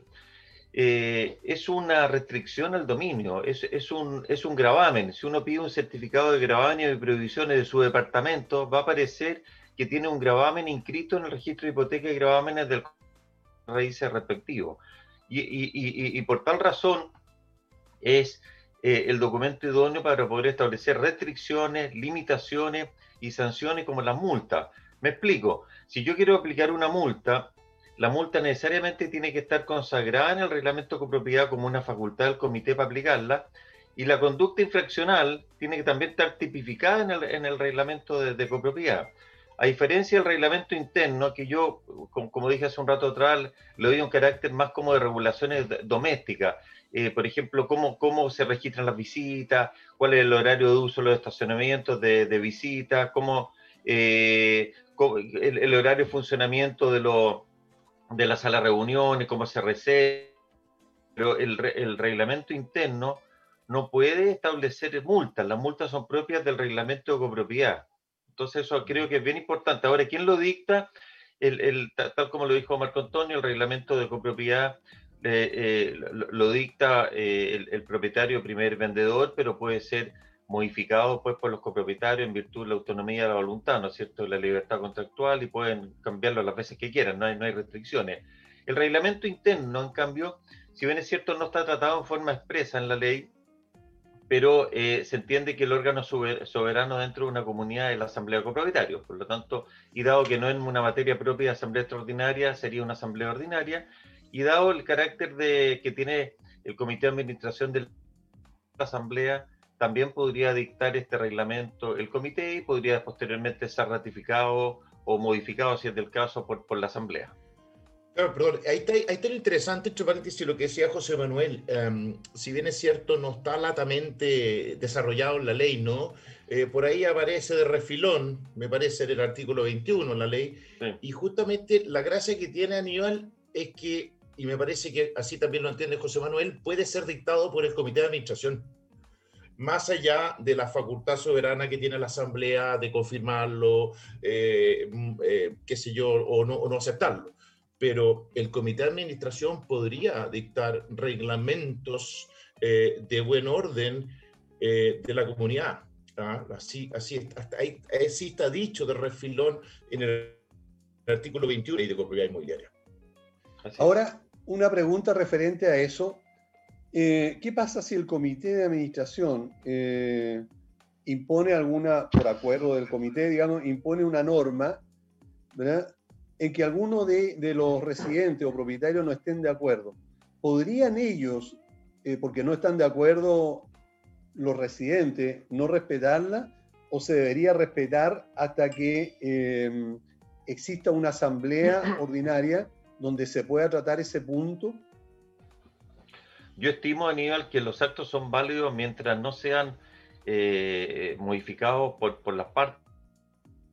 eh, es una restricción al dominio, es, un, es un gravamen. Si uno pide un certificado de gravamen y prohibiciones de su departamento, va a aparecer que tiene un gravamen inscrito en el registro de hipoteca y gravámenes del raíces respectivo. Y, por tal razón es eh, el documento idóneo para poder establecer restricciones, limitaciones y sanciones como las multas. Me explico, si yo quiero aplicar una multa, la multa necesariamente tiene que estar consagrada en el reglamento de copropiedad como una facultad del comité para aplicarla, y la conducta infraccional tiene que también estar tipificada en el, reglamento de, copropiedad. A diferencia del reglamento interno, que yo, como, dije hace un rato atrás, le doy un carácter más como de regulaciones domésticas. Eh, por ejemplo, cómo, cómo se registran las visitas, cuál es el horario de uso de los estacionamientos de, de visitas, cómo, eh, el, horario de funcionamiento de, lo, de la sala de reuniones, cómo se reserva. Pero el, el reglamento interno no puede establecer multas. Las multas son propias del reglamento de copropiedad. Entonces eso creo que es bien importante. Ahora, ¿quién lo dicta? El, tal como lo dijo Marco Antonio, el reglamento de copropiedad eh, eh, lo, dicta eh, el, propietario primer vendedor, pero puede ser modificado pues, por los copropietarios en virtud de la autonomía de la voluntad, ¿no es cierto?, la libertad contractual y pueden cambiarlo las veces que quieran, no hay, no hay restricciones. El reglamento interno, en cambio, si bien es cierto, no está tratado en forma expresa en la ley, pero eh, se entiende que el órgano soberano dentro de una comunidad es la asamblea de copropietarios. Por lo tanto, y dado que no es una materia propia de asamblea extraordinaria, sería una asamblea ordinaria, y dado el carácter de, que tiene el comité de administración de la asamblea, también podría dictar este reglamento el comité y podría posteriormente ser ratificado o modificado, si es del caso, por, por la asamblea. Claro, perdón, ahí está, ahí está lo interesante, entre paréntesis, lo que decía José Manuel. Em, si bien es cierto, no está latamente desarrollado en la ley, ¿no? Eh, por ahí aparece de refilón, me parece, en el artículo 21 en la ley. Y justamente la gracia que tiene Aníbal es que, y me parece que así también lo entiende José Manuel, puede ser dictado por el comité de administración. Más allá de la facultad soberana que tiene la Asamblea de confirmarlo, eh, mm, eh, qué sé yo, o no, o no aceptarlo pero el comité de administración podría dictar reglamentos eh, de buen orden eh, de la comunidad. ¿ah? Así, así, hasta ahí, así está dicho de refilón en el, artículo 21 de propiedad inmobiliaria. Ahora, una pregunta referente a eso. Eh, ¿Qué pasa si el comité de administración impone alguna, por acuerdo del comité, digamos, impone una norma, ¿verdad? en que alguno de, los residentes o propietarios no estén de acuerdo, ¿podrían ellos, eh, porque no están de acuerdo los residentes, no respetarla o se debería respetar hasta que em, exista una asamblea ordinaria donde se pueda tratar ese punto? Yo estimo, Aníbal, que los actos son válidos mientras no sean eh, modificados por, por las partes,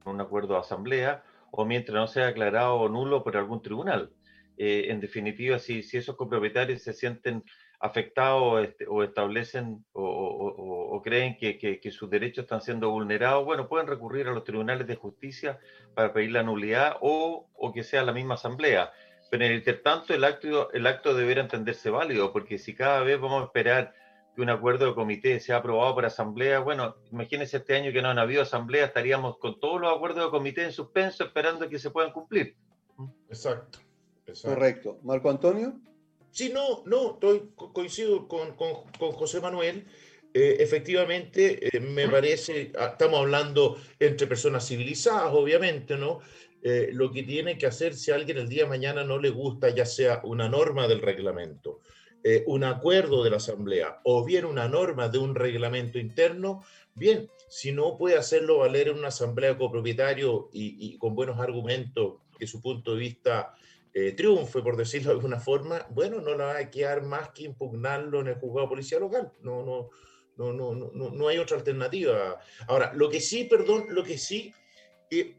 un acuerdo de asamblea, o mientras no sea aclarado nulo por algún tribunal. Eh, en definitiva, si, si, esos copropietarios se sienten afectados este, o establecen o, creen que, que, sus derechos están siendo vulnerados, bueno, pueden recurrir a los tribunales de justicia para pedir la nulidad o, que sea la misma asamblea. Pero en el intertanto, el acto, el acto deberá entenderse válido, porque si cada vez vamos a esperar que un acuerdo de comité sea aprobado por asamblea. Bueno, imagínense este año que no han habido asamblea, estaríamos con todos los acuerdos de comité en suspenso esperando que se puedan cumplir. Exacto. Correcto. Marco Antonio. Sí, no, no, estoy, coincido con, con, José Manuel. Eh, efectivamente, eh, me parece, ah, estamos hablando entre personas civilizadas, obviamente, ¿no? Eh, lo que tiene que hacer si a alguien el día de mañana no le gusta, ya sea una norma del reglamento, eh, un acuerdo de la Asamblea o bien una norma de un reglamento interno, bien, si no puede hacerlo valer en una Asamblea copropietario y, con buenos argumentos que su punto de vista eh, triunfe, por decirlo de alguna forma, bueno, no le va a quedar más que impugnarlo en el juzgado policial local. No, no, No, no, no, no hay otra alternativa. Ahora, lo que sí, perdón, lo que sí,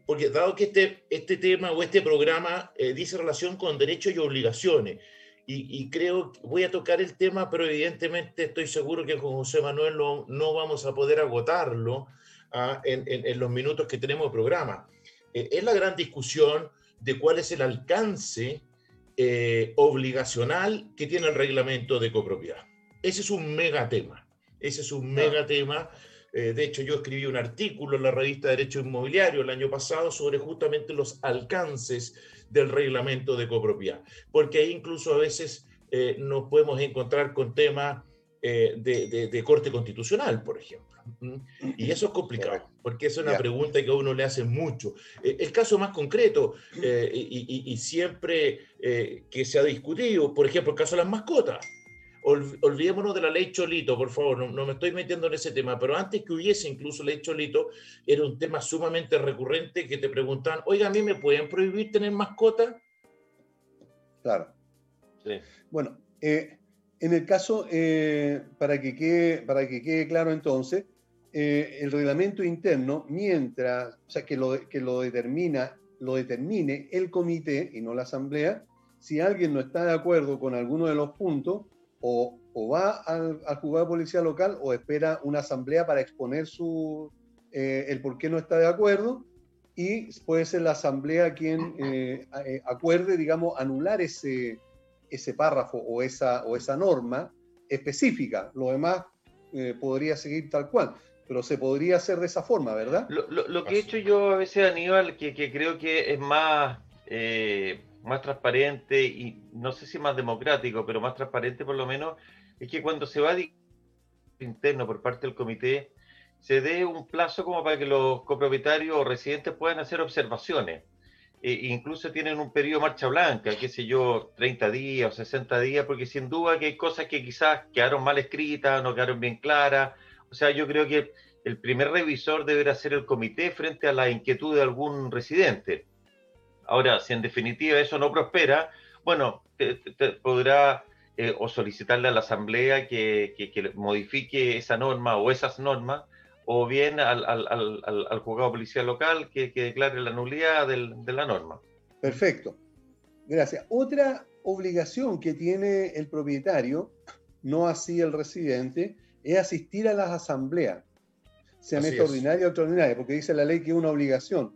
porque dado que este, este tema o este programa eh, dice relación con derechos y obligaciones, y, creo que voy a tocar el tema, pero evidentemente estoy seguro que con José Manuel no, no vamos a poder agotarlo ah, en, en, los minutos que tenemos de programa. Eh, es la gran discusión de cuál es el alcance obligacional que tiene el reglamento de copropiedad. Ese es un mega tema. Ese es un mega tema. Eh, de hecho, yo escribí un artículo en la revista Derecho Inmobiliario el año pasado sobre justamente los alcances del reglamento de copropiedad, porque ahí incluso a veces eh, nos podemos encontrar con temas eh, de, corte constitucional, por ejemplo. Y eso es complicado, porque es una pregunta que a uno le hace mucho. el caso más concreto, y, y, siempre que se ha discutido, por ejemplo, el caso de las mascotas olvidémonos de la ley Cholito, por favor, no, me estoy metiendo en ese tema, pero antes que hubiese incluso ley Cholito, era un tema sumamente recurrente que te preguntaban, oiga, ¿a mí me pueden prohibir tener mascota? Claro. Sí. Bueno, eh, en el caso, eh, para, que quede, para que quede claro entonces, eh, el reglamento interno, mientras, o sea, que lo, que lo determina, lo determine el comité y no la asamblea, si alguien no está de acuerdo con alguno de los puntos, o, va al, juzgado de policía local o espera una asamblea para exponer su, eh, el por qué no está de acuerdo y puede ser la asamblea quien eh, eh, acuerde, digamos, anular ese, ese párrafo o esa, o esa norma específica. Lo demás podría seguir tal cual, pero se podría hacer de esa forma, ¿verdad? Lo, que he hecho yo a veces, Aníbal, que, que creo que es más más transparente y no sé si más democrático, pero más transparente por lo menos, es que cuando se va a interno por parte del comité, se dé un plazo como para que los copropietarios o residentes puedan hacer observaciones. E incluso tienen un periodo de marcha blanca, qué sé yo, 30 días o 60 días, porque sin duda que hay cosas que quizás quedaron mal escritas, no quedaron bien claras. O sea, yo creo que el primer revisor deberá ser el comité frente a la inquietud de algún residente. Ahora, si en definitiva eso no prospera, bueno, te, podrá eh, o solicitarle a la Asamblea que, que, modifique esa norma o esas normas, o bien al, al, al, al juzgado policial local que, declare la nulidad del, de la norma. Perfecto. Gracias. Otra obligación que tiene el propietario, no así el residente, es asistir a las asambleas, sean extraordinarias o extraordinarias, porque dice la ley que es una obligación.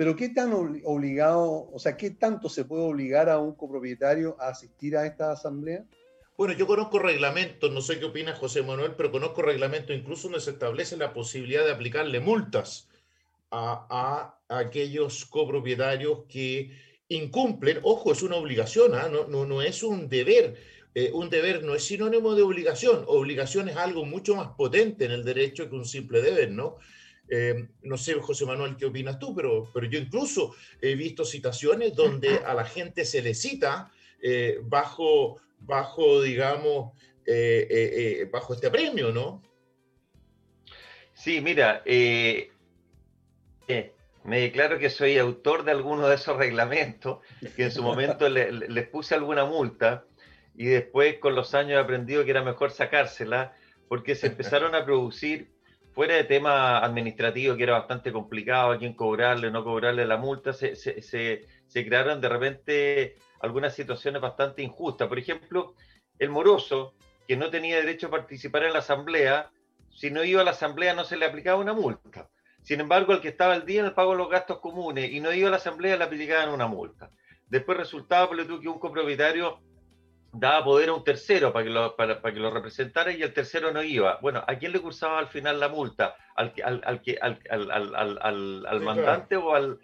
Pero ¿qué tan obligado, o sea, qué tanto se puede obligar a un copropietario a asistir a esta asamblea? Bueno, yo conozco reglamentos, no sé qué opina José Manuel, pero conozco reglamentos incluso donde se establece la posibilidad de aplicarle multas a, aquellos copropietarios que incumplen. Ojo, es una obligación, ¿ah? no, no, no, es un deber. Eh, un deber no es sinónimo de obligación. Obligación es algo mucho más potente en el derecho que un simple deber, ¿no? Eh, no sé, José Manuel, ¿qué opinas tú? Pero, pero yo incluso he visto situaciones donde a la gente se le cita eh, bajo, bajo, digamos, eh, bajo este premio, ¿no? Sí, mira, me declaro que soy autor de alguno de esos reglamentos, que en su momento les puse alguna multa y después con los años he aprendido que era mejor sacársela porque se empezaron a producir fuera de tema administrativo, que era bastante complicado a quién cobrarle, no cobrarle la multa, se, se, se, crearon de repente algunas situaciones bastante injustas. Por ejemplo, el moroso, que no tenía derecho a participar en la asamblea, si no iba a la asamblea no se le aplicaba una multa. Sin embargo, el que estaba al día en el pago de los gastos comunes y no iba a la asamblea le aplicaban una multa. Después resultaba, por que un copropietario daba poder a un tercero para que, lo, para, que lo representara y el tercero no iba. Bueno, ¿a quién le cursaba al final la multa? ¿Al, al, al, al, al, al mandante o al...?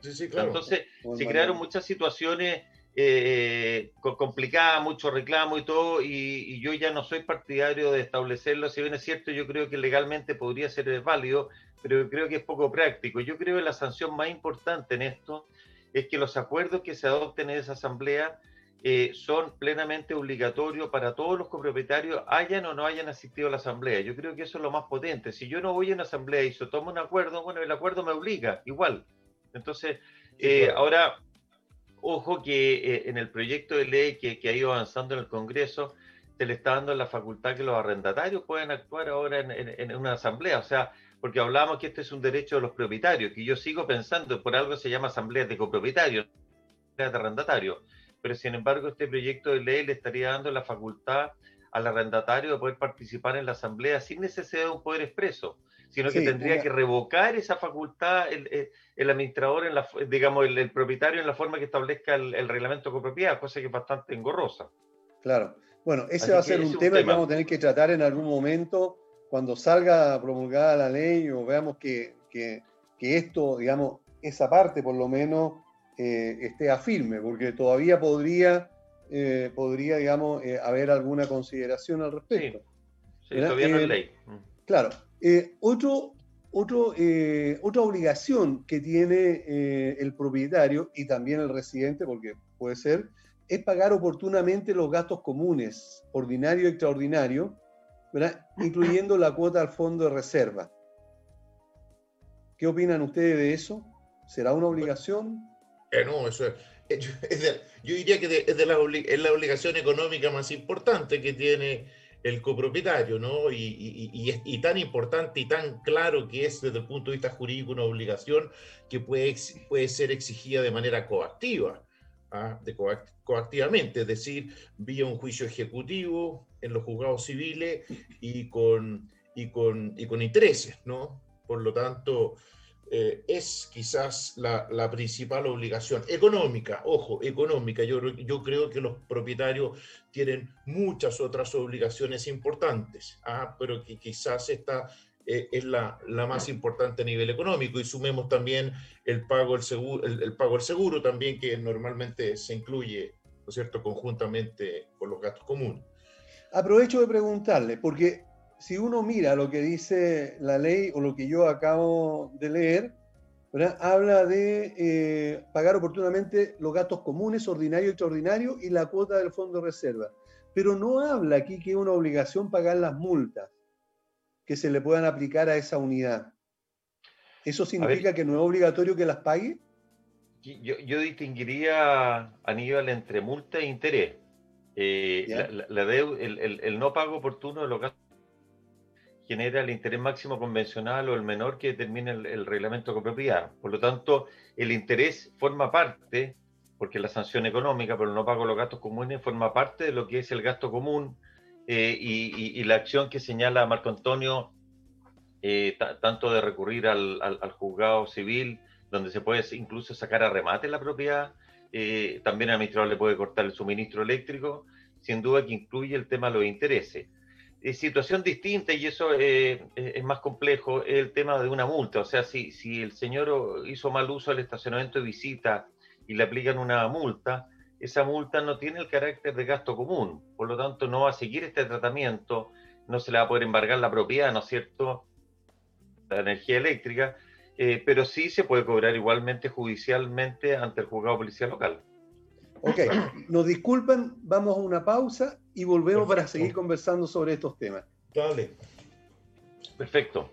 Sí, sí, claro. Entonces, se crearon muchas situaciones eh, complicadas, mucho reclamo y todo, y, yo ya no soy partidario de establecerlo. Si bien es cierto, yo creo que legalmente podría ser válido, pero creo que es poco práctico. Yo creo que la sanción más importante en esto es que los acuerdos que se adopten en esa asamblea eh, son plenamente obligatorios para todos los copropietarios, hayan o no hayan asistido a la asamblea. Yo creo que eso es lo más potente. Si yo no voy a una asamblea y se toma un acuerdo, bueno, el acuerdo me obliga, igual. Entonces, eh, ahora, ojo que eh, en el proyecto de ley que, ha ido avanzando en el Congreso, se le está dando la facultad que los arrendatarios pueden actuar ahora en, una asamblea. O sea, porque hablábamos que este es un derecho de los propietarios, que yo sigo pensando, por algo se llama asamblea de copropietarios, de arrendatarios. Pero sin embargo, este proyecto de ley le estaría dando la facultad al arrendatario de poder participar en la asamblea sin necesidad de un poder expreso, sino que tendría que revocar esa facultad el, el, administrador, en la, digamos, el, propietario en la forma que establezca el, reglamento de copropiedad, cosa que es bastante engorrosa. Claro. Bueno, ese va a ser un, tema, que vamos a tener que tratar en algún momento cuando salga promulgada la ley o veamos que, que, que esto, digamos, esa parte por lo menos eh, esté a firme, porque todavía podría, eh, podría digamos, eh, haber alguna consideración al respecto. Sí, todavía no es ley. Mm. Claro. otro, otro, otra obligación que tiene el propietario y también el residente, porque puede ser, es pagar oportunamente los gastos comunes, ordinario y extraordinario, incluyendo la cuota al fondo de reserva. ¿Qué opinan ustedes de eso? ¿Será una obligación? Eh, no, eso es, eh, yo diría que es, de la, es la obligación económica más importante que tiene el copropietario, ¿no? Y, y, y, tan importante y tan claro que es desde el punto de vista jurídico una obligación que puede, puede ser exigida de manera coactiva. ¿ah? de coactivamente, es decir, vía un juicio ejecutivo en los juzgados civiles y con, y con, y con intereses, ¿no? Por lo tanto, eh, es quizás la, principal obligación económica, ojo, económica. Yo, yo creo que los propietarios tienen muchas otras obligaciones importantes, ¿ah? pero que quizás esta eh, es la, la, más importante a nivel económico y sumemos también el pago del seguro, el, pago del seguro también que normalmente se incluye, ¿no es cierto?, conjuntamente con los gastos comunes. Aprovecho de preguntarle, porque si uno mira lo que dice la ley o lo que yo acabo de leer, habla de eh, pagar oportunamente los gastos comunes, ordinarios y extraordinarios y la cuota del fondo de reserva. Pero no habla aquí que es una obligación pagar las multas que se le puedan aplicar a esa unidad. ¿Eso significa que no es obligatorio que las pague? Yo, yo distinguiría, Aníbal, entre multa e interés. Eh, la, el, no pago oportuno de los gastos genera el interés máximo convencional o el menor que determina el, reglamento de propiedad. Por lo tanto, el interés forma parte, porque la sanción económica el no pago los gastos comunes forma parte de lo que es el gasto común eh, y, la acción que señala Marco Antonio, eh, tanto de recurrir al, juzgado civil, donde se puede incluso sacar a remate la propiedad, eh, también al administrador le puede cortar el suministro eléctrico, sin duda que incluye el tema de los intereses. Situación distinta, y eso es más complejo, el tema de una multa. O sea, si, si el señor hizo mal uso del estacionamiento de visita y le aplican una multa, esa multa no tiene el carácter de gasto común, por lo tanto no va a seguir este tratamiento, no se le va a poder embargar la propiedad, ¿no es cierto?, la energía eléctrica, eh, pero sí se puede cobrar igualmente judicialmente ante el juzgado policial local. Ok, nos disculpan, vamos a una pausa y volvemos para seguir conversando sobre estos temas. Dale. Perfecto.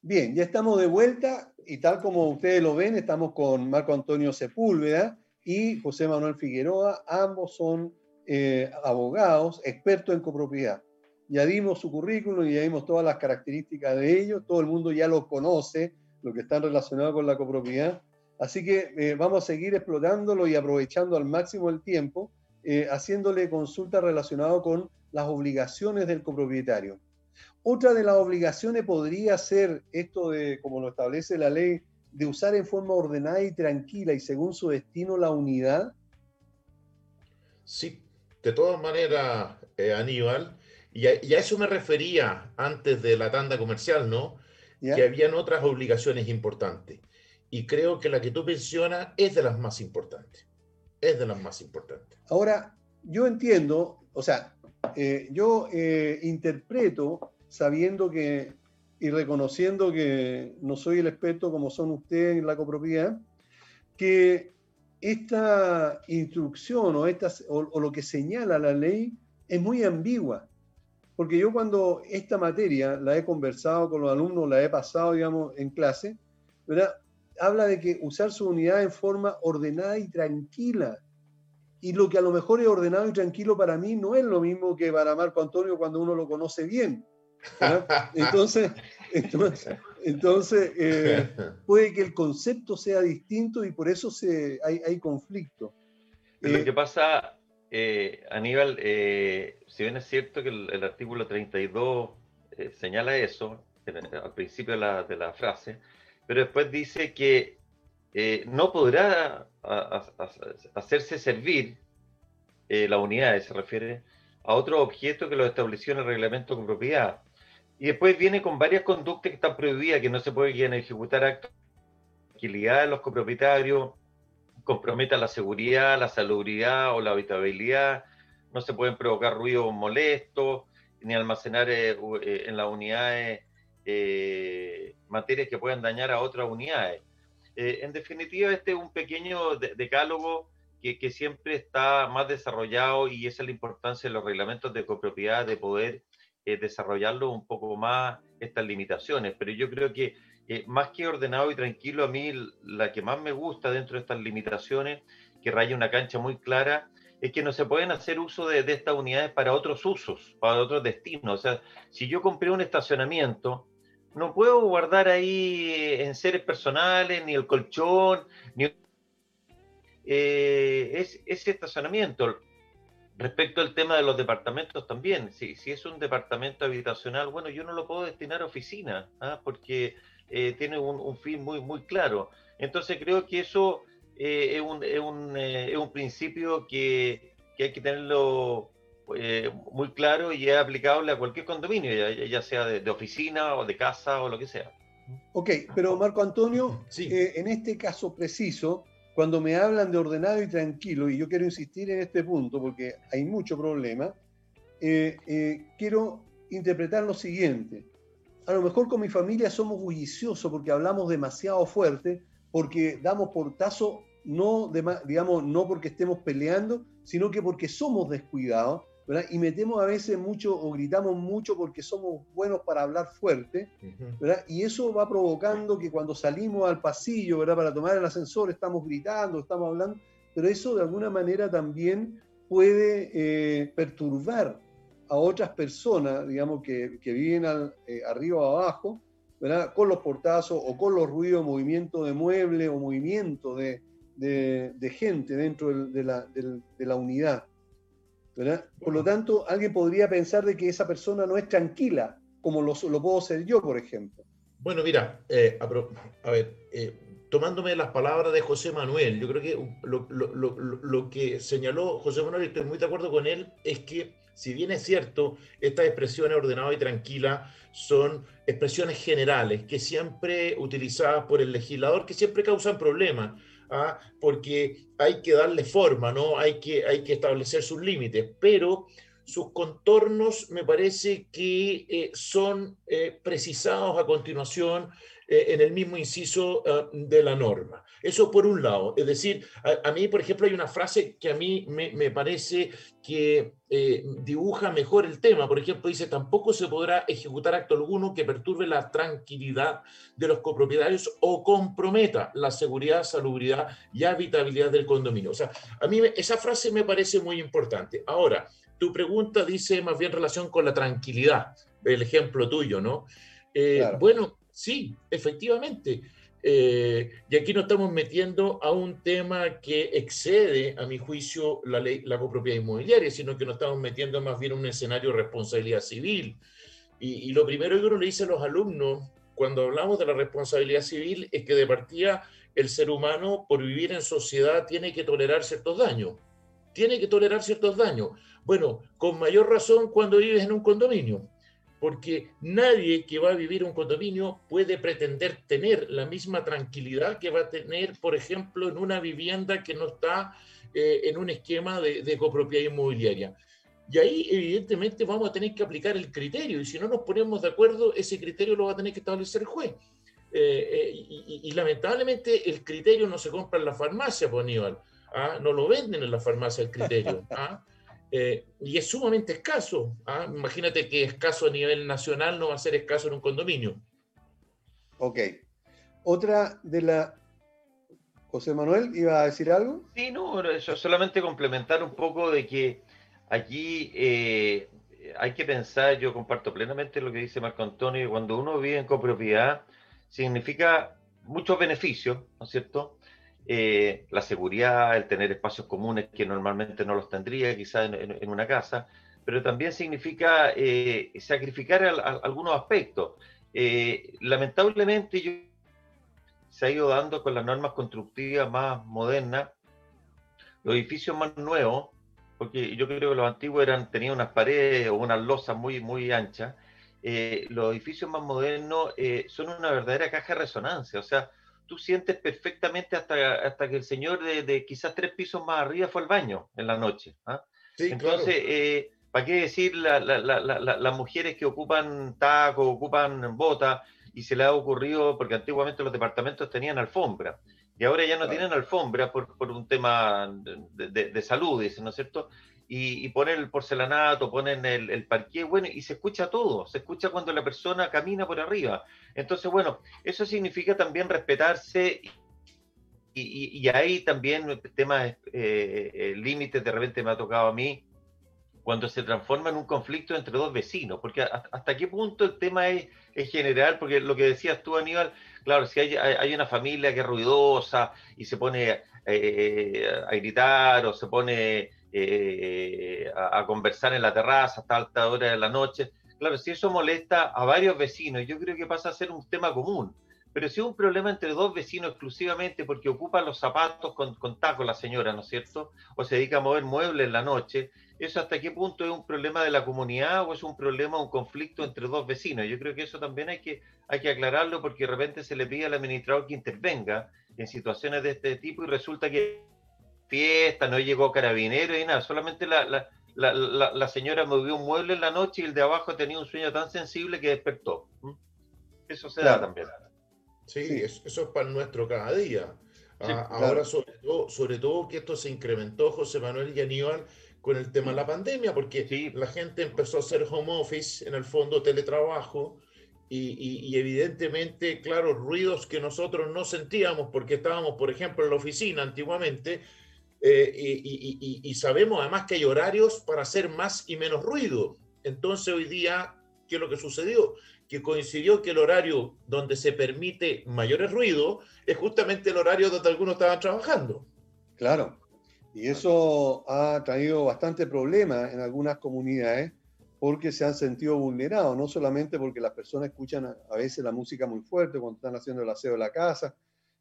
Bien, ya estamos de vuelta y tal como ustedes lo ven, estamos con Marco Antonio Sepúlveda, y José Manuel Figueroa, ambos son eh, abogados, expertos en copropiedad. Ya dimos su currículum y ya dimos todas las características de ellos, todo el mundo ya lo conoce, lo que está relacionado con la copropiedad. Así que eh, vamos a seguir explotándolo y aprovechando al máximo el tiempo, eh, haciéndole consulta relacionado con las obligaciones del copropietario. Otra de las obligaciones podría ser esto de, como lo establece la ley de usar en forma ordenada y tranquila y según su destino la unidad? Sí, de todas maneras, eh, Aníbal, y a, eso me refería antes de la tanda comercial, ¿no? Que habían otras obligaciones importantes. Y creo que la que tú mencionas es de las más importantes. Es de las más importantes. Ahora, yo entiendo, o sea, eh, yo eh, interpreto sabiendo que y reconociendo que no soy el experto como son ustedes en la copropiedad, que esta instrucción o, o, lo que señala la ley es muy ambigua. Porque yo cuando esta materia la he conversado con los alumnos, la he pasado, digamos, en clase, ¿verdad? Habla de que usar su unidad en forma ordenada y tranquila. y lo que a lo mejor es ordenado y tranquilo para mí no es lo mismo que para Marco Antonio cuando uno lo conoce bien. Entonces, entonces, eh, puede que el concepto sea distinto y por eso se, hay, hay conflicto. lo eh, que pasa, eh, Aníbal, si bien es cierto que el, artículo 32 señala eso al principio de la, de la, frase, pero después dice que no podrá hacerse servir la unidad, se refiere a otro objeto que lo estableció en el reglamento con propiedad. Y después viene con varias conductas que están prohibidas, que no se pueden ejecutar actos de tranquilidad de los copropietarios, comprometa la seguridad, la salubridad o la habitabilidad, no se pueden provocar ruidos molestos, ni almacenar eh, eh, en las unidades eh, materias que puedan dañar a otras unidades. en definitiva, este es un pequeño decálogo que, que, siempre está más desarrollado y esa es la importancia de los reglamentos de copropiedad, de poder eh, desarrollarlo un poco más estas limitaciones, pero yo creo que eh, más que ordenado y tranquilo, a mí la que más me gusta dentro de estas limitaciones, que raya una cancha muy clara, es que no se pueden hacer uso de, estas unidades para otros usos, para otros destinos. O sea, si yo compré un estacionamiento, no puedo guardar ahí en seres personales, ni el colchón, ni eh, es, ese estacionamiento Respecto al tema de los departamentos también, si, si es un departamento habitacional, bueno, yo no lo puedo destinar a oficina, ¿ah? porque eh, tiene un, fin muy, muy claro. Entonces creo que eso eh, es, un, es, un, es, un, principio que, que, hay que tenerlo muy claro y es aplicable a cualquier condominio, ya, sea de, oficina o de casa o lo que sea. Ok, pero Marco Antonio, sí. en este caso preciso, cuando me hablan de ordenado y tranquilo, y yo quiero insistir en este punto porque hay mucho problema, eh, eh, quiero interpretar lo siguiente. A lo mejor con mi familia somos bulliciosos porque hablamos demasiado fuerte, porque damos portazo, no, digamos, no porque estemos peleando, sino que porque somos descuidados y metemos a veces mucho o gritamos mucho porque somos buenos para hablar fuerte, Y eso va provocando que cuando salimos al pasillo, ¿verdad? Para tomar el ascensor estamos gritando, estamos hablando, pero eso de alguna manera también puede eh, perturbar a otras personas, digamos, que, que viven eh, arriba o abajo, ¿verdad? Con los portazos o con los ruidos, movimiento de muebles o movimiento de, de, gente dentro de, la, de la unidad. Por lo tanto, alguien podría pensar de que esa persona no es tranquila, como lo, lo puedo ser yo, por ejemplo. Bueno, mira, eh, a, ver, eh, tomándome las palabras de José Manuel, yo creo que lo, lo, lo, que señaló José Manuel, y estoy muy de acuerdo con él, es que si bien es cierto, estas expresiones ordenada y tranquila son expresiones generales que siempre utilizadas por el legislador, que siempre causan problemas ¿ah? porque hay que darle forma, ¿no? Hay que, hay que establecer sus límites, pero sus contornos me parece que eh, son eh, precisados a continuación en el mismo inciso ah, de la norma. Eso por un lado. Es decir, a, mí, por ejemplo, hay una frase que a mí me, parece que eh, dibuja mejor el tema. Por ejemplo, dice, tampoco se podrá ejecutar acto alguno que perturbe la tranquilidad de los copropietarios o comprometa la seguridad, salubridad y habitabilidad del condominio. O sea, a mí esa frase me parece muy importante. Ahora, tu pregunta dice más bien relación con la tranquilidad, el ejemplo tuyo, ¿no? Eh, bueno, Sí, efectivamente. Eh, y aquí nos estamos metiendo a un tema que excede, a mi juicio, la ley, la copropiedad inmobiliaria, sino que nos estamos metiendo más bien en un escenario de responsabilidad civil. Y, lo primero que uno le dice a los alumnos cuando hablamos de la responsabilidad civil es que de partida el ser humano, por vivir en sociedad, tiene que tolerar ciertos daños. Tiene que tolerar ciertos daños. Bueno, con mayor razón cuando vives en un condominio porque nadie que va a vivir un condominio puede pretender tener la misma tranquilidad que va a tener, por ejemplo, en una vivienda que no está eh, en un esquema de, copropiedad inmobiliaria. Y ahí, evidentemente, vamos a tener que aplicar el criterio, y si no nos ponemos de acuerdo, ese criterio lo va a tener que establecer el juez. Eh, eh, y, lamentablemente el criterio no se compra en la farmacia, pues. ¿ah? No lo venden en la farmacia el criterio. ¿ah? Eh, y es sumamente escaso. ¿ah? Imagínate que escaso a nivel nacional no va a ser escaso en un condominio. Ok. Otra de las José Manuel, ¿iba a decir algo? Sí, no, solamente complementar un poco de que aquí eh, hay que pensar, yo comparto plenamente lo que dice Marco Antonio, cuando uno vive en copropiedad significa muchos beneficios, ¿no es cierto? Eh, la seguridad, el tener espacios comunes que normalmente no los tendría quizás en, una casa, pero también significa eh, sacrificar algunos aspectos. Eh, lamentablemente yo, se ha ido dando con las normas constructivas más modernas, los edificios más nuevos, porque yo creo que los antiguos eran, tenían unas paredes o unas losas muy, muy anchas, los edificios más modernos son una verdadera caja de resonancia, o sea, tú sientes perfectamente hasta, hasta que el señor de, quizás tres pisos más arriba fue al baño en la noche. ¿ah? Entonces, eh, ¿para qué decir las mujeres que ocupan tacos, ocupan bota y se le ha ocurrido, porque antiguamente los departamentos tenían alfombra y ahora ya no tienen alfombra por, por un tema de, de, salud, ¿no es cierto? Y, ponen el porcelanato, ponen el, el parqué, bueno, y se escucha todo, se escucha cuando la persona camina por arriba. Entonces, bueno, eso significa también respetarse y, y, ahí también temas, eh, eh, límites de repente me ha tocado a mí, cuando se transforma en un conflicto entre dos vecinos, porque hasta qué punto el tema es, es, general, porque lo que decías tú, Aníbal, claro, si hay, hay una familia que es ruidosa y se pone eh, a gritar o se pone eh, a, conversar en la terraza hasta alta hora de la noche. Claro, si eso molesta a varios vecinos, yo creo que pasa a ser un tema común. Pero si es un problema entre dos vecinos exclusivamente porque ocupan los zapatos con, con taco la señora, ¿no es cierto? O se dedica a mover muebles en la noche, ¿eso hasta qué punto es un problema de la comunidad o es un problema, un conflicto entre dos vecinos? Yo creo que eso también hay que, hay que aclararlo porque de repente se le pide al administrador que intervenga en situaciones de este tipo y resulta que fiesta, no llegó carabinero y nada, solamente la, la, la, la, señora movió un mueble en la noche y el de abajo tenía un sueño tan sensible que despertó. Eso se da también. Sí, Eso, es para nuestro cada día. Ah, ahora, sobre, todo, sobre todo que esto se incrementó, José Manuel y Aníbal, con el tema de la pandemia, porque la gente empezó a hacer home office, en el fondo teletrabajo, y, y, evidentemente, claro, ruidos que nosotros no sentíamos porque estábamos, por ejemplo, en la oficina antiguamente, eh, y, sabemos además que hay horarios para hacer más y menos ruido. Entonces hoy día, ¿qué es lo que sucedió? Que coincidió que el horario donde se permite mayores ruido es justamente el horario donde algunos estaban trabajando. Claro, y eso ha traído bastante problema en algunas comunidades porque se han sentido vulnerados, no solamente porque las personas escuchan a veces la música muy fuerte cuando están haciendo el aseo de la casa,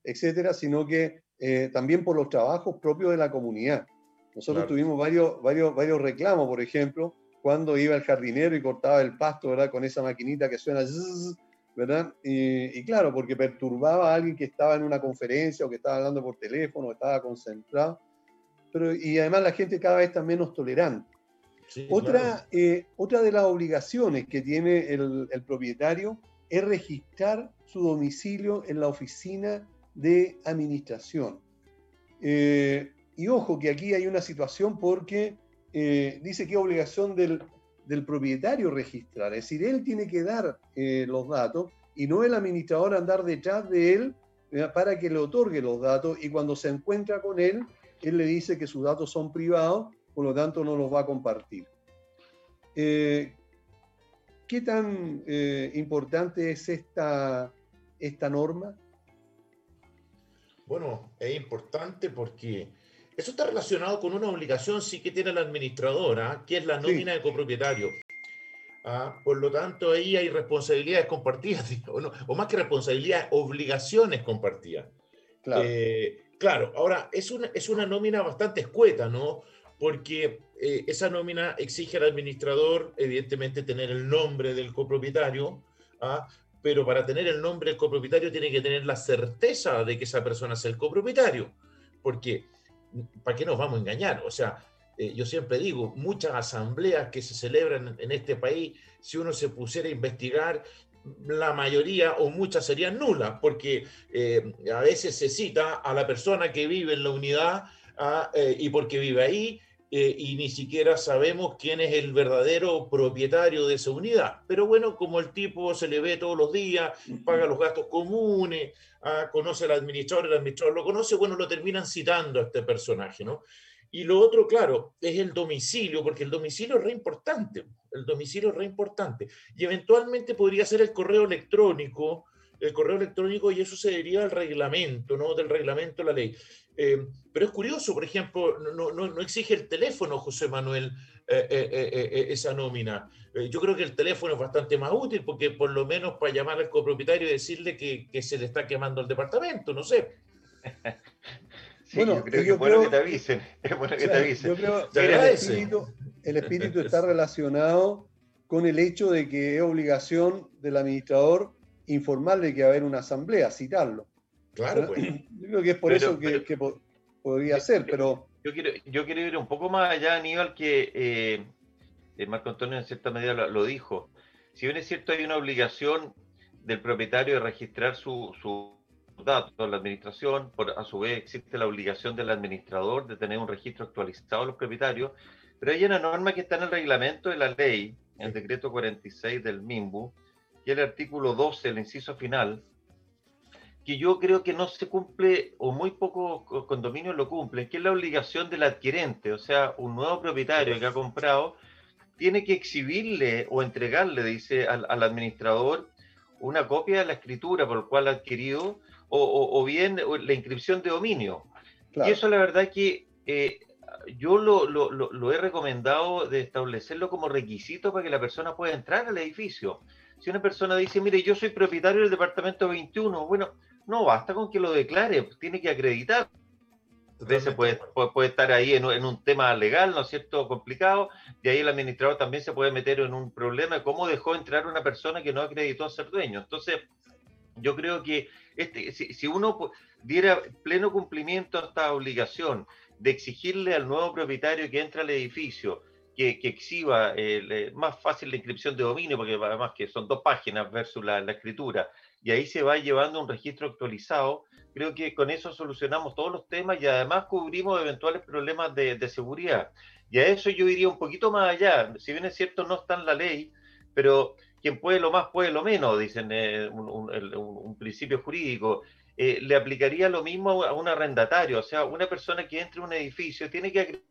etcétera, sino que eh, también por los trabajos propios de la comunidad. Nosotros tuvimos varios, varios, varios reclamos, por ejemplo, cuando iba el jardinero y cortaba el pasto, ¿verdad? Con esa maquinita que suena, ¿verdad? Y, claro, porque perturbaba a alguien que estaba en una conferencia o que estaba hablando por teléfono, o estaba concentrado. Pero, y además la gente cada vez está menos tolerante. otra, eh, otra de las obligaciones que tiene el, el propietario es registrar su domicilio en la oficina de administración. Eh, y ojo que aquí hay una situación porque eh, dice que es obligación del, propietario registrar, es decir, él tiene que dar eh, los datos y no el administrador andar detrás de él para que le otorgue los datos y cuando se encuentra con él, él le dice que sus datos son privados, por lo tanto no los va a compartir. ¿Qué tan importante es esta, esta norma? Bueno, es importante porque eso está relacionado con una obligación sí que tiene la administradora, que es la nómina de copropietario. Ah, por lo tanto, ahí hay responsabilidades compartidas, o, más que responsabilidades, obligaciones compartidas. Claro. Eh, claro, ahora es una, es una nómina bastante escueta, ¿no? Porque eh, esa nómina exige al administrador, evidentemente, tener el nombre del copropietario, ¿ah? Pero para tener el nombre del copropietario tiene que tener la certeza de que esa persona es el copropietario. Porque, ¿para qué nos vamos a engañar? O sea, eh, yo siempre digo, muchas asambleas que se celebran en este país, si uno se pusiera a investigar, la mayoría o muchas serían nulas, porque eh, a veces se cita a la persona que vive en la unidad ah, eh, y porque vive ahí, eh, y ni siquiera sabemos quién es el verdadero propietario de esa unidad. Pero bueno, como el tipo se le ve todos los días, paga los gastos comunes, ah, conoce al administrador, el administrador lo conoce, bueno, lo terminan citando a este personaje, ¿no? Y lo otro, claro, es el domicilio, porque el domicilio es re importante, el domicilio es re importante. Y eventualmente podría ser el correo electrónico, el correo electrónico, y eso se diría al reglamento, ¿no? Del reglamento de la ley. Eh, pero es curioso, por ejemplo, no, no, no exige el teléfono, José Manuel, eh, eh, esa nómina. yo creo que el teléfono es bastante más útil porque por lo menos para llamar al copropietario y decirle que, que se le está quemando el departamento, no sé. bueno, yo creo que es bueno que te avisen. Es bueno que te avisen. Yo creo que el espíritu, el espíritu está relacionado con el hecho de que es obligación del administrador informarle que va a haber una asamblea, citarlo. Claro, pues. Yo creo que es por eso que, podría ser, pero... Yo quiero, yo quiero ir un poco más allá, Aníbal, que eh, Marco Antonio en cierta medida lo, dijo. Si bien es cierto, hay una obligación del propietario de registrar sus su datos en la administración, por, a su vez existe la obligación del administrador de tener un registro actualizado de los propietarios, pero hay una norma que está en el reglamento de la ley, el decreto 46 del MIMBU, y el artículo 12, el inciso final, que yo creo que no se cumple o muy pocos condominios lo cumplen, que es la obligación del adquirente, o sea, un nuevo propietario que ha comprado tiene que exhibirle o entregarle, dice, al, administrador una copia de la escritura por la cual ha adquirido o, bien la inscripción de dominio. Y eso la verdad que eh, yo lo, lo, lo, he recomendado de establecerlo como requisito para que la persona pueda entrar al edificio. Si una persona dice, mire, yo soy propietario del departamento 21, bueno, no basta con que lo declare, pues, tiene que acreditar. Entonces puede, puede, estar ahí en, un tema legal, ¿no es cierto?, complicado, y ahí el administrador también se puede meter en un problema de cómo dejó entrar una persona que no acreditó ser dueño. Entonces, yo creo que este, si, uno diera pleno cumplimiento a esta obligación de exigirle al nuevo propietario que entra al edificio que, exhiba eh, más fácil la inscripción de dominio, porque además que son dos páginas versus la, la escritura, y ahí se va llevando un registro actualizado. Creo que con eso solucionamos todos los temas y además cubrimos eventuales problemas de, seguridad. Y a eso yo iría un poquito más allá. Si bien es cierto, no está en la ley, pero quien puede lo más puede lo menos, dicen eh, un, principio jurídico. Eh, le aplicaría lo mismo a un arrendatario, o sea, una persona que entre a un edificio tiene que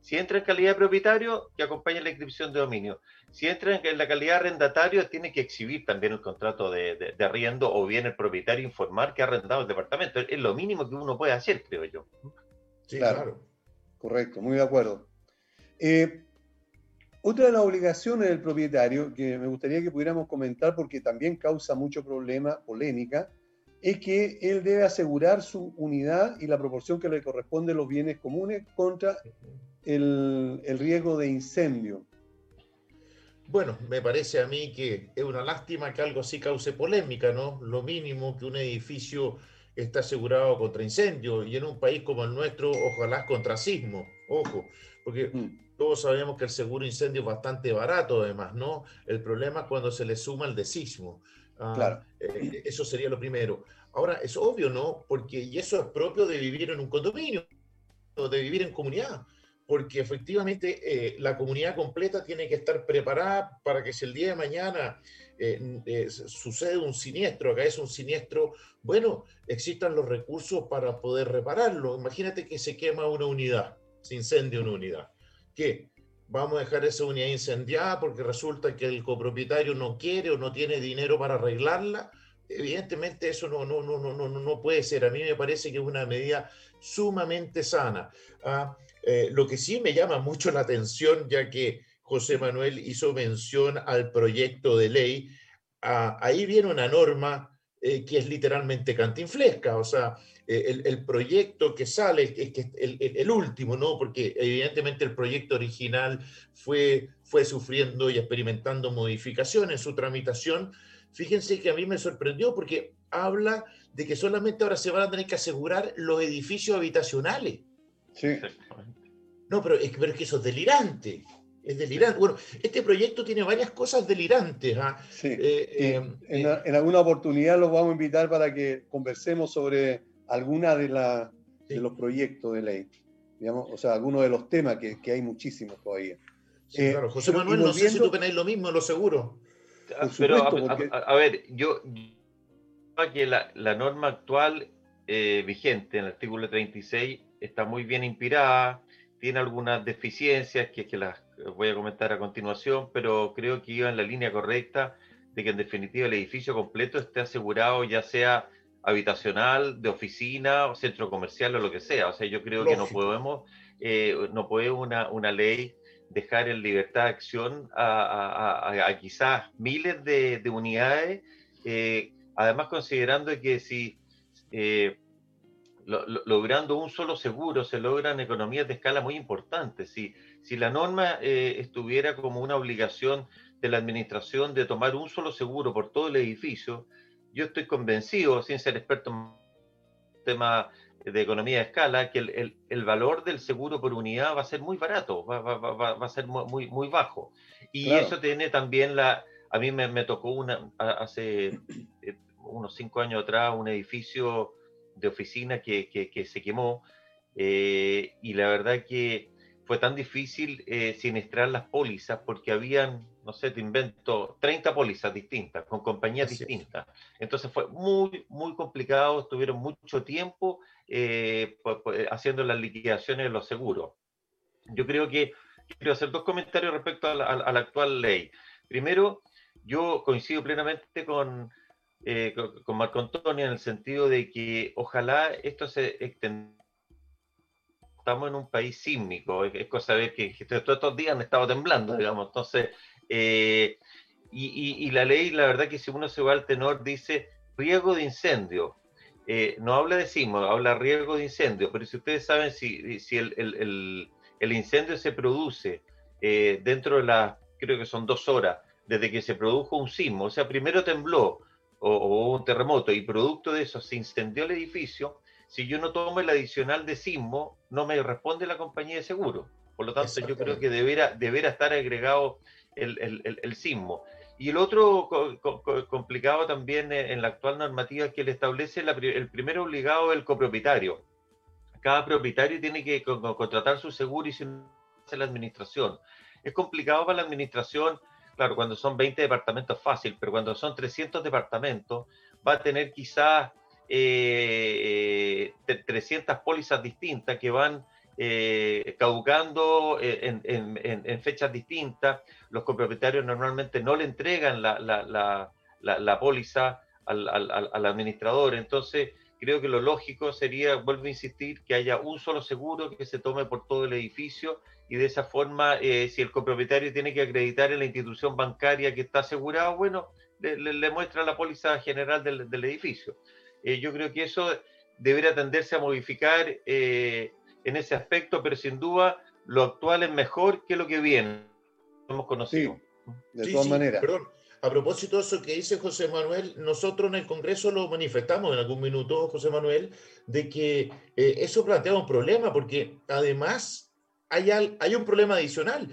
si entra en calidad de propietario, que acompañe la inscripción de dominio. Si entra en la calidad de arrendatario, tiene que exhibir también el contrato de, arriendo o bien el propietario informar que ha arrendado el departamento. Es lo mínimo que uno puede hacer, creo yo. Sí, claro. Correcto, muy de acuerdo. Eh, otra de las obligaciones del propietario, que me gustaría que pudiéramos comentar porque también causa mucho problema, polémica, es que él debe asegurar su unidad y la proporción que le corresponde a los bienes comunes contra el, riesgo de incendio? Bueno, me parece a mí que es una lástima que algo así cause polémica, ¿no? Lo mínimo que un edificio está asegurado contra incendio y en un país como el nuestro, ojalá contra sismo, ojo, porque mm. todos sabemos que el seguro incendio es bastante barato además, ¿no? El problema es cuando se le suma el de sismo. Ah, claro. Eh, eso sería lo primero. Ahora, es obvio, ¿no? Porque, y eso es propio de vivir en un condominio, de vivir en comunidad porque efectivamente eh, la comunidad completa tiene que estar preparada para que si el día de mañana eh, eh, sucede un siniestro, acá es un siniestro, bueno, existan los recursos para poder repararlo. Imagínate que se quema una unidad, se incendia una unidad. ¿Qué? Vamos a dejar esa unidad incendiada porque resulta que el copropietario no quiere o no tiene dinero para arreglarla. Evidentemente eso no, no, no, no, no, no puede ser. A mí me parece que es una medida sumamente sana. ¿ah? Eh, lo que sí me llama mucho la atención, ya que José Manuel hizo mención al proyecto de ley, ah, ahí viene una norma eh, que es literalmente cantinflesca, o sea, eh, el, proyecto que sale el, el, último, ¿no? Porque evidentemente el proyecto original fue, fue sufriendo y experimentando modificaciones en su tramitación. Fíjense que a mí me sorprendió porque habla de que solamente ahora se van a tener que asegurar los edificios habitacionales. Sí. No, pero es, que eso es delirante. Es delirante. Bueno, este proyecto tiene varias cosas delirantes. ¿ah? Sí. Eh, em, eh, en, alguna oportunidad los vamos a invitar para que conversemos sobre alguna de, la, de los proyectos de ley. digamos, o sea, algunos de los temas que, que hay muchísimos todavía. Sí, claro. José Manuel, no sé si tú penáis lo mismo, lo seguro. Pero, a, ver, yo, que la, la norma actual eh, vigente en el artículo 36 está muy bien inspirada, tiene algunas deficiencias que, que las voy a comentar a continuación, pero creo que iba en la línea correcta de que en definitiva el edificio completo esté asegurado ya sea habitacional, de oficina, o centro comercial o lo que sea. O sea, yo creo que no podemos, eh, no puede una, una ley dejar en libertad de acción a, quizás miles de, unidades, eh, además considerando que si eh, logrando un solo seguro se logran economías de escala muy importantes. Si, si la norma estuviera como una obligación de la administración de tomar un solo seguro por todo el edificio, yo estoy convencido, sin ser experto en tema de economía de escala, que el, el, valor del seguro por unidad va a ser muy barato, va, va, va, va a ser muy, muy bajo. Y eso tiene también la... A mí me, me tocó una, hace eh, unos cinco años atrás un edificio de oficina que, que, que se quemó eh, y la verdad que fue tan difícil eh, sinistrar las pólizas porque habían no sé, te invento 30 pólizas distintas, con compañías distintas. Entonces fue muy, muy complicado, estuvieron mucho tiempo eh, haciendo las liquidaciones de los seguros. Yo creo que quiero hacer dos comentarios respecto a la, actual ley. Primero, yo coincido plenamente con, eh, con, Marco Antonio en el sentido de que ojalá esto se extienda estamos en un país sísmico, es, cosa de que, que, todos estos días han estado temblando, digamos, entonces eh, y, la ley, la verdad que si uno se va al tenor, dice riesgo de incendio. Eh, no habla de sismo, habla riesgo de incendio, pero si ustedes saben si, si el, el, el, incendio se produce eh, dentro de las, creo que son dos horas, desde que se produjo un sismo, o sea, primero tembló o, o un terremoto y producto de eso se incendió el edificio, si yo no tomo el adicional de sismo, no me responde la compañía de seguro. Por lo tanto, yo creo que deberá, deberá estar agregado el, sismo. Y el otro complicado también en la actual normativa es que le establece el primer obligado el copropietario. Cada propietario tiene que contratar su seguro y si no hace la administración. Es complicado para la administración, claro, cuando son 20 departamentos fácil, pero cuando son 300 departamentos va a tener quizás eh, 300 pólizas distintas que van eh, caducando eh, en, fechas distintas. Los copropietarios normalmente no le entregan la, la, póliza al, administrador. Entonces, creo que lo lógico sería, vuelvo a insistir, que haya un solo seguro que se tome por todo el edificio y de esa forma, eh, si el copropietario tiene que acreditar en la institución bancaria que está asegurado, bueno, le, muestra la póliza general del, edificio. yo creo que eso debería tenderse a modificar en ese aspecto, pero sin duda lo actual es mejor que lo que viene. Hemos conocido. de todas maneras. Perdón. A propósito de eso que dice José Manuel, nosotros en el Congreso lo manifestamos en algún minuto, José Manuel, de que eh, eso plantea un problema, porque además hay, hay un problema adicional,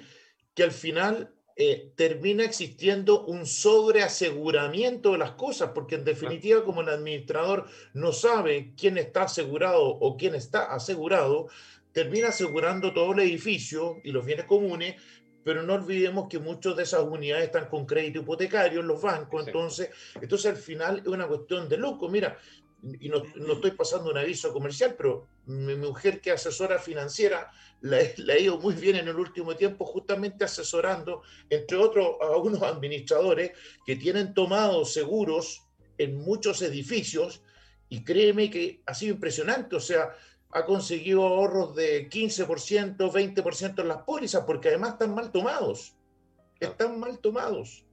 que al final eh, termina existiendo un sobreaseguramiento de las cosas, porque en definitiva, como el administrador no sabe quién está asegurado o quién está asegurado, termina asegurando todo el edificio y los bienes comunes, pero no olvidemos que muchas de esas unidades están con crédito hipotecario en los bancos, entonces, entonces al final es una cuestión de loco. Mira, y no, no, estoy pasando un aviso comercial, pero mi mujer que es asesora financiera la, ha ido muy bien en el último tiempo, justamente asesorando, entre otros, a unos administradores que tienen tomado seguros en muchos edificios y créeme que ha sido impresionante, o sea, ha conseguido ahorros de 15%, 20% en las pólizas, porque además están mal tomados, están mal tomados.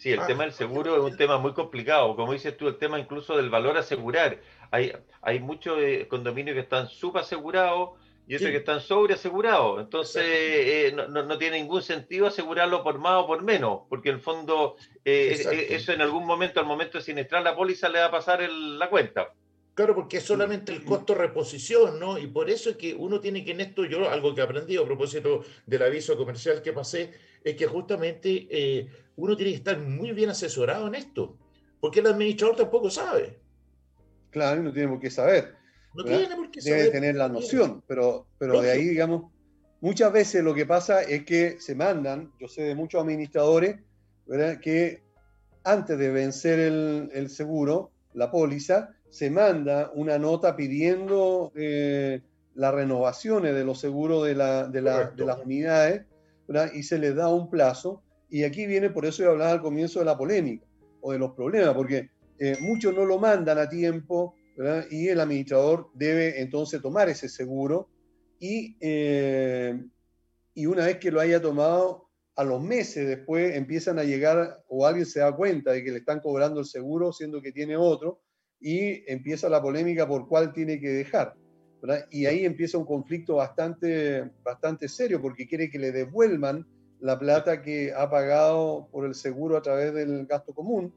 Sí, el ah, tema del seguro es un tema muy complicado. Como dices tú, el tema incluso del valor asegurar. Hay, hay muchos eh, condominios que están subasegurados y otros que están sobreasegurados. Entonces, eh, no, no, tiene ningún sentido asegurarlo por más o por menos, porque en el fondo eh, eso en algún momento, al momento de sinistrar la póliza, le va a pasar la cuenta. Claro, porque es solamente el costo de reposición, ¿no? Y por eso es que uno tiene que en esto, yo algo que aprendí a propósito del aviso comercial que pasé, es que justamente uno tiene que estar muy bien asesorado en esto, porque el administrador tampoco sabe. Claro, no tiene por qué saber. no tiene por qué debe tener la noción, pero, pero de ahí, digamos, muchas veces lo que pasa es que se mandan, yo sé de muchos administradores, ¿verdad? que antes de vencer el, seguro, la póliza, se manda una nota pidiendo eh, las renovaciones de los seguros de, la, de, las unidades y se les da un plazo. Y aquí viene, por eso yo hablaba al comienzo de la polémica o de los problemas, porque eh, muchos no lo mandan a tiempo y el administrador debe entonces tomar ese seguro y, eh, y una vez que lo haya tomado, a los meses después empiezan a llegar o alguien se da cuenta de que le están cobrando el seguro siendo que tiene otro y empieza la polémica por cuál tiene que dejar. Y ahí empieza un conflicto bastante, bastante serio porque quiere que le devuelvan la plata que ha pagado por el seguro a través del gasto común.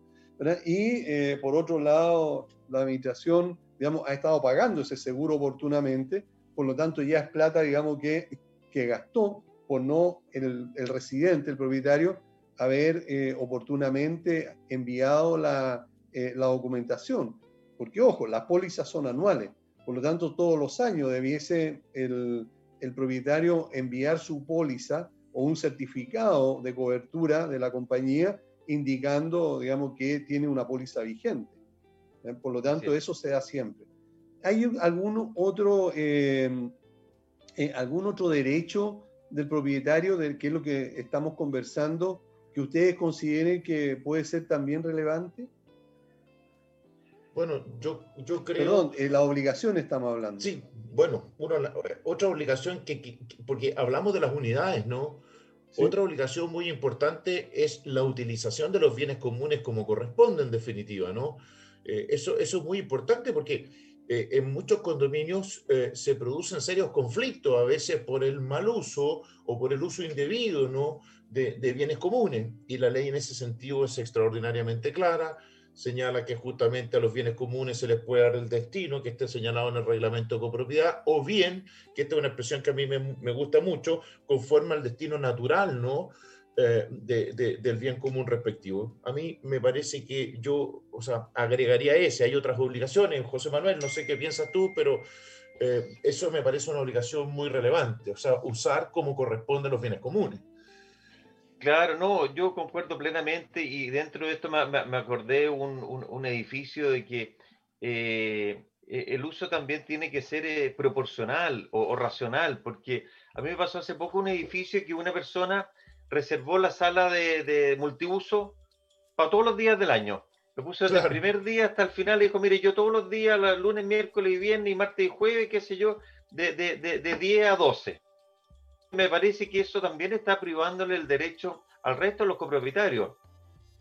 Y eh, por otro lado, la administración digamos, ha estado pagando ese seguro oportunamente, por lo tanto ya es plata digamos, que, que gastó por no el, el residente, el propietario, haber eh, oportunamente enviado la, eh, la, documentación. Porque, ojo, las pólizas son anuales, por lo tanto, todos los años debiese el, el propietario enviar su póliza o un certificado de cobertura de la compañía indicando, digamos, que tiene una póliza vigente. ¿eh? Por lo tanto, eso se da siempre. ¿Hay algún otro, algún otro derecho del propietario, de qué es lo que estamos conversando, que ustedes consideren que puede ser también relevante? Bueno, yo, yo creo... Perdón, eh, la obligación estamos hablando. Sí, bueno, otra obligación que, porque hablamos de las unidades, ¿no? Otra obligación muy importante es la utilización de los bienes comunes como corresponde, en definitiva, ¿no? Eh, eso, eso es muy importante porque eh, en muchos condominios eh, se producen serios conflictos, a veces por el mal uso o por el uso indebido ¿no? de, bienes comunes. Y la ley en ese sentido es extraordinariamente clara, señala que justamente a los bienes comunes se les puede dar el destino que esté señalado en el reglamento de copropiedad, o bien, que esta es una expresión que a mí me, gusta mucho, conforme al destino natural, ¿no? Eh, del bien común respectivo. A mí me parece que yo, o sea, agregaría ese. Hay otras obligaciones, José Manuel, no sé qué piensas tú, pero eh, eso me parece una obligación muy relevante, o sea, usar como corresponde los bienes comunes. Claro, no, yo concuerdo plenamente y dentro de esto me, acordé un, un, edificio de que eh, e, el uso también tiene que ser proporcional o, o, racional, porque a mí me pasó hace poco un edificio que una persona reservó la sala de, multiuso para todos los días del año. Lo puso desde el primer día hasta el final y dijo, mire, yo todos los días, lunes, miércoles y viernes y martes y jueves, qué sé yo, de, de, de, 10 a 12. Me parece que eso también está privándole el derecho al resto de los copropietarios.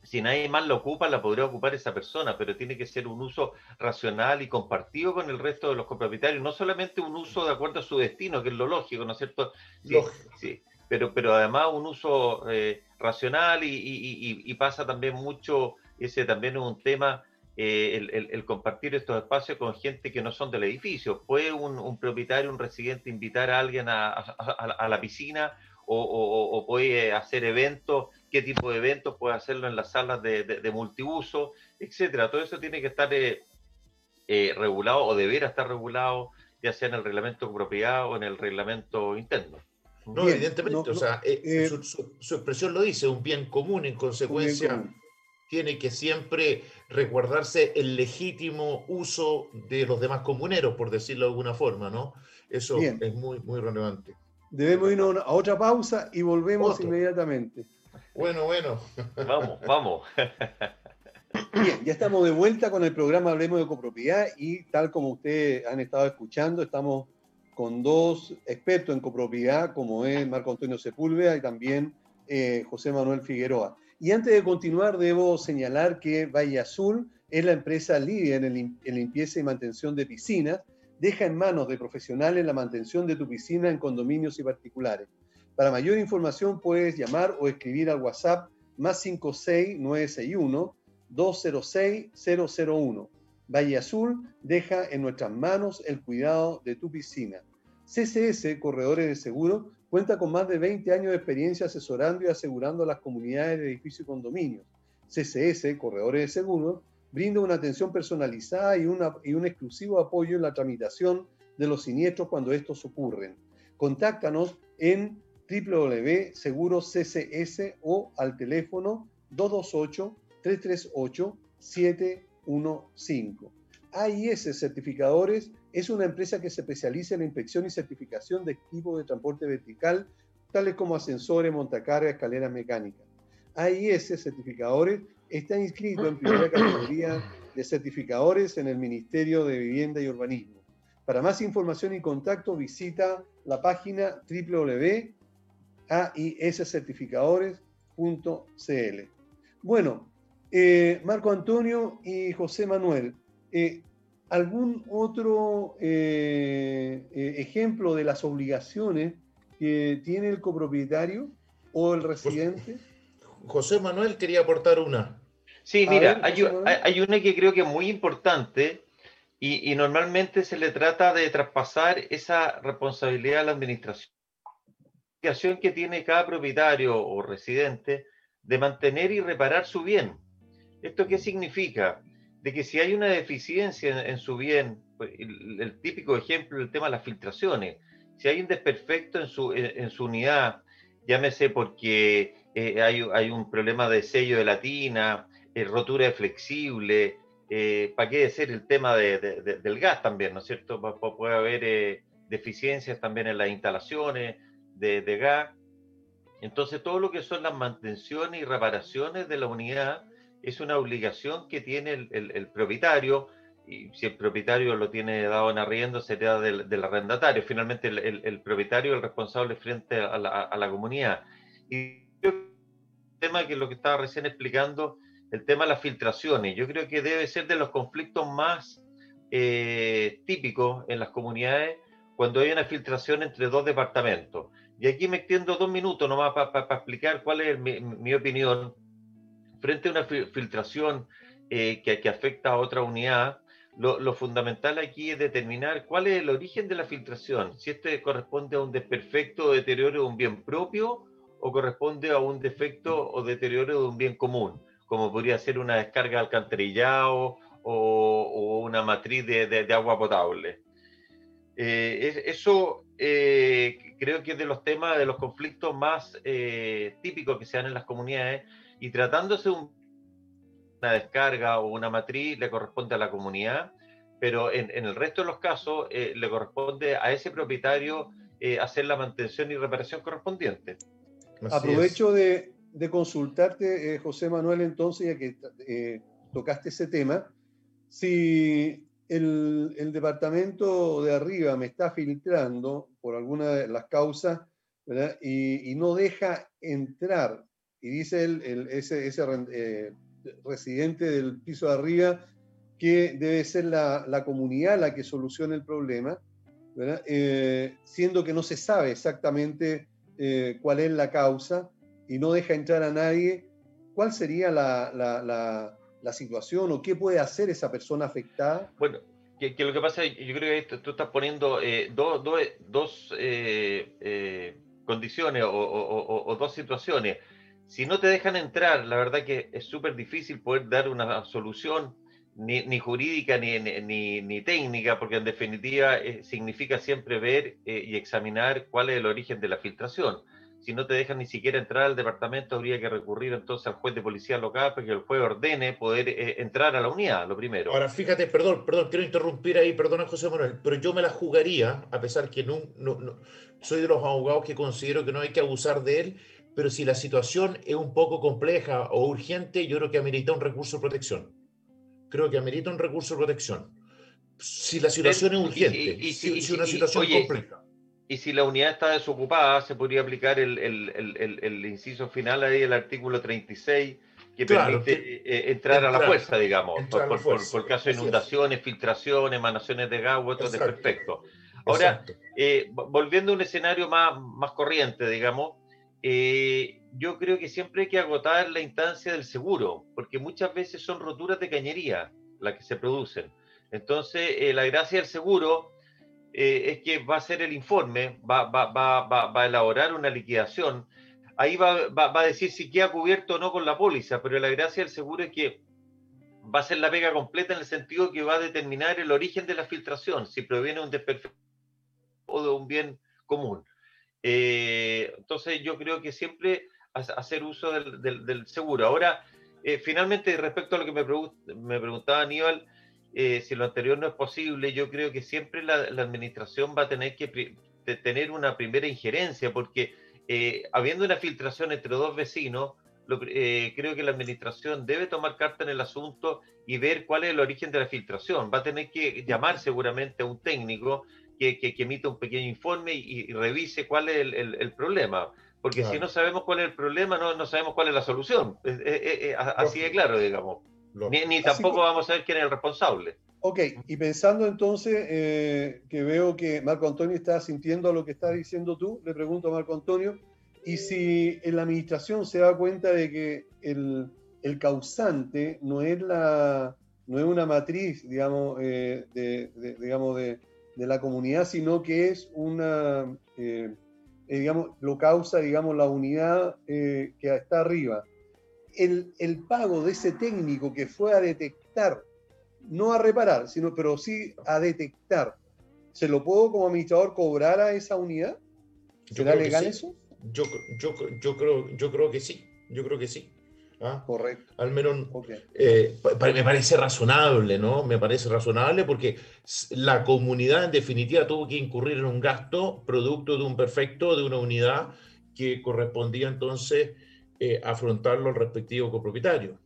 Si nadie más lo ocupa, la podría ocupar esa persona, pero tiene que ser un uso racional y compartido con el resto de los copropietarios, no solamente un uso de acuerdo a su destino, que es lo lógico, ¿no es cierto? Sí, sí pero, pero además un uso eh, racional y, pasa también mucho, ese también es un tema, eh, el, compartir estos espacios con gente que no son del edificio. ¿Puede un, propietario, un residente invitar a alguien a, la piscina o, puede hacer eventos? ¿Qué tipo de eventos? ¿Puede hacerlo en las salas de, multiuso? Etcétera. Todo eso tiene que estar eh, regulado o deberá estar regulado ya sea en el reglamento de propiedad o en el reglamento interno. No, evidentemente, o sea, eh, eh, su, expresión lo dice, un bien común, en consecuencia, tiene que siempre recordarse el legítimo uso de los demás comuneros, por decirlo de alguna forma, ¿no? Eso es muy, muy relevante. Debemos irnos a otra pausa y volvemos inmediatamente. Bueno, bueno. Vamos, vamos. Bien, ya estamos de vuelta con el programa Hablemos de Copropiedad y tal como ustedes han estado escuchando, estamos con dos expertos en copropiedad, como es Marco Antonio Sepúlveda y también eh, José Manuel Figueroa. Y antes de continuar, debo señalar que Valle Azul es la empresa líder en, en limpieza y mantención de piscinas. Deja en manos de profesionales la mantención de tu piscina en condominios y particulares. Para mayor información puedes llamar o escribir al WhatsApp más 56961 206 001 Valle Azul deja en nuestras manos el cuidado de tu piscina. CCS, Corredores de Seguro, cuenta con más de 20 años de experiencia asesorando y asegurando a las comunidades de edificios y condominios. CCS, Corredores de Seguro, brinda una atención personalizada y un exclusivo apoyo en la tramitación de los siniestros cuando estos ocurren. Contáctanos en www.segurosccs o al teléfono 228-338-715. AIS Certificadores es una empresa que se especializa en la inspección y certificación de equipos de transporte vertical, tales como ascensores, montacargas, escaleras mecánicas. AIS Certificadores está inscrito en primera categoría de certificadores en el Ministerio de Vivienda y Urbanismo. Para más información y contacto visita la página www.aiscertificadores.cl. Bueno, eh, Marco Antonio y José Manuel, eh, ¿algún otro eh, ejemplo de las obligaciones que tiene el copropietario o el residente? José Manuel quería aportar una. Sí, mira, hay, hay, una que creo que es muy importante y, normalmente se le trata de traspasar esa responsabilidad a la administración que tiene cada propietario o residente de mantener y reparar su bien. ¿Esto qué significa? De que si hay una deficiencia en, su bien, pues, el, típico ejemplo, el tema de las filtraciones, si hay un desperfecto en su, en, su unidad, llámese porque eh, hay, hay, un problema de sello de latina, eh, rotura de flexible, eh, ¿para qué decir el tema del gas también, ¿no es cierto? puede haber eh, deficiencias también en las instalaciones de, gas. Entonces, todo lo que son las mantenciones y reparaciones de la unidad es una obligación que tiene el, propietario, y si el propietario lo tiene dado en arriendo, sería del, arrendatario. Finalmente, el, propietario es el responsable frente a la, a la comunidad. Y el tema que lo que estaba recién explicando el tema de las filtraciones. Yo creo que debe ser de los conflictos más eh, típicos en las comunidades cuando hay una filtración entre dos departamentos. Y aquí me extiendo dos minutos nomás para explicar cuál es mi, opinión frente a una filtración eh, que, afecta a otra unidad. Lo, lo, fundamental aquí es determinar cuál es el origen de la filtración, si este corresponde a un desperfecto o deterioro de un bien propio o corresponde a un defecto o deterioro de un bien común como podría ser una descarga de alcantarillado o, una matriz de, agua potable. Eh, eso eh, creo que es de los temas, de los conflictos más eh, típicos que se dan en las comunidades y tratándose de una descarga o una matriz le corresponde a la comunidad, pero en, el resto de los casos le corresponde a ese propietario hacer la mantención y reparación correspondiente. Aprovecho de, de consultarte, eh, José Manuel, entonces, ya que eh, tocaste ese tema, si el, departamento de arriba me está filtrando por alguna de las causas Y, no deja entrar, y dice el, ese, ese eh, residente del piso de arriba que debe ser la, comunidad la que solucione el problema, siendo que no se sabe exactamente cuál es la causa, y no deja entrar a nadie, ¿cuál sería la, la, la, situación o qué puede hacer esa persona afectada? Bueno, que, lo que pasa, yo creo que tú estás poniendo eh, dos, dos eh, eh, condiciones o, o, dos situaciones. Si no te dejan entrar, la verdad que es súper difícil poder dar una solución ni, ni jurídica ni, ni, ni, técnica, porque en definitiva significa siempre ver y examinar cuál es el origen de la filtración si no te dejan ni siquiera entrar al departamento, habría que recurrir entonces al juez de policía local para que el juez ordene poder eh, entrar a la unidad, lo primero. Ahora, fíjate, perdón, perdón, quiero interrumpir ahí, perdona José Manuel, pero yo me la jugaría, a pesar que no, no, soy de los abogados que considero que no hay que abusar de él, pero si la situación es un poco compleja o urgente, yo creo que amerita un recurso de protección. Creo que amerita un recurso de protección. Si la situación es urgente, y, si, si, una situación compleja y si la unidad está desocupada, se podría aplicar el, el, el, inciso final ahí del artículo 36 que permite eh, eh, entrar, a la fuerza, digamos, por, por, caso de inundaciones, filtraciones, emanaciones de gas u otros desperfectos. Ahora, eh, volviendo a un escenario más, más corriente, digamos, yo creo que siempre hay que agotar la instancia del seguro, porque muchas veces son roturas de cañería las que se producen. Entonces, la gracia del seguro eh, es que va a hacer el informe, va, va, va, va, a elaborar una liquidación. Ahí va, a decir si queda cubierto o no con la póliza, pero la gracia del seguro es que va a ser la pega completa en el sentido que va a determinar el origen de la filtración, si proviene de un desperfecto o de un bien común. Eh, entonces yo creo que siempre hacer uso del, seguro. Ahora, eh, finalmente, respecto a lo que me, me preguntaba Aníbal, eh, si lo anterior no es posible, yo creo que siempre la, administración va a tener que tener una primera injerencia, porque habiendo una filtración entre dos vecinos, creo que la administración debe tomar carta en el asunto y ver cuál es el origen de la filtración. Va a tener que llamar seguramente a un técnico que, emita un pequeño informe y, revise cuál es el, problema. Porque si no sabemos cuál es el problema, no, no sabemos cuál es la solución. así de claro, digamos. Ni, tampoco vamos a ver quién es el responsable. Ok, y pensando entonces eh, que veo que Marco Antonio está sintiendo lo que estás diciendo tú, le pregunto a Marco Antonio, y si en la administración se da cuenta de que el, el causante no es, la, no es una matriz, digamos, eh, de, digamos de, de la comunidad, sino que es una, eh, eh, digamos, lo causa, digamos, la unidad eh, que está arriba. El, el, pago de ese técnico que fue a detectar, no a reparar, sino, pero sí a detectar, ¿se lo puedo como administrador cobrar a esa unidad? ¿Será legal eso? Yo, yo, yo, creo, yo creo que sí, yo creo que sí. ¿Ah? Correcto. Al menos eh, me parece razonable, ¿no? Me parece razonable porque la comunidad en definitiva tuvo que incurrir en un gasto producto de un perfecto, de una unidad que correspondía entonces eh, afrontarlo al respectivo copropietario.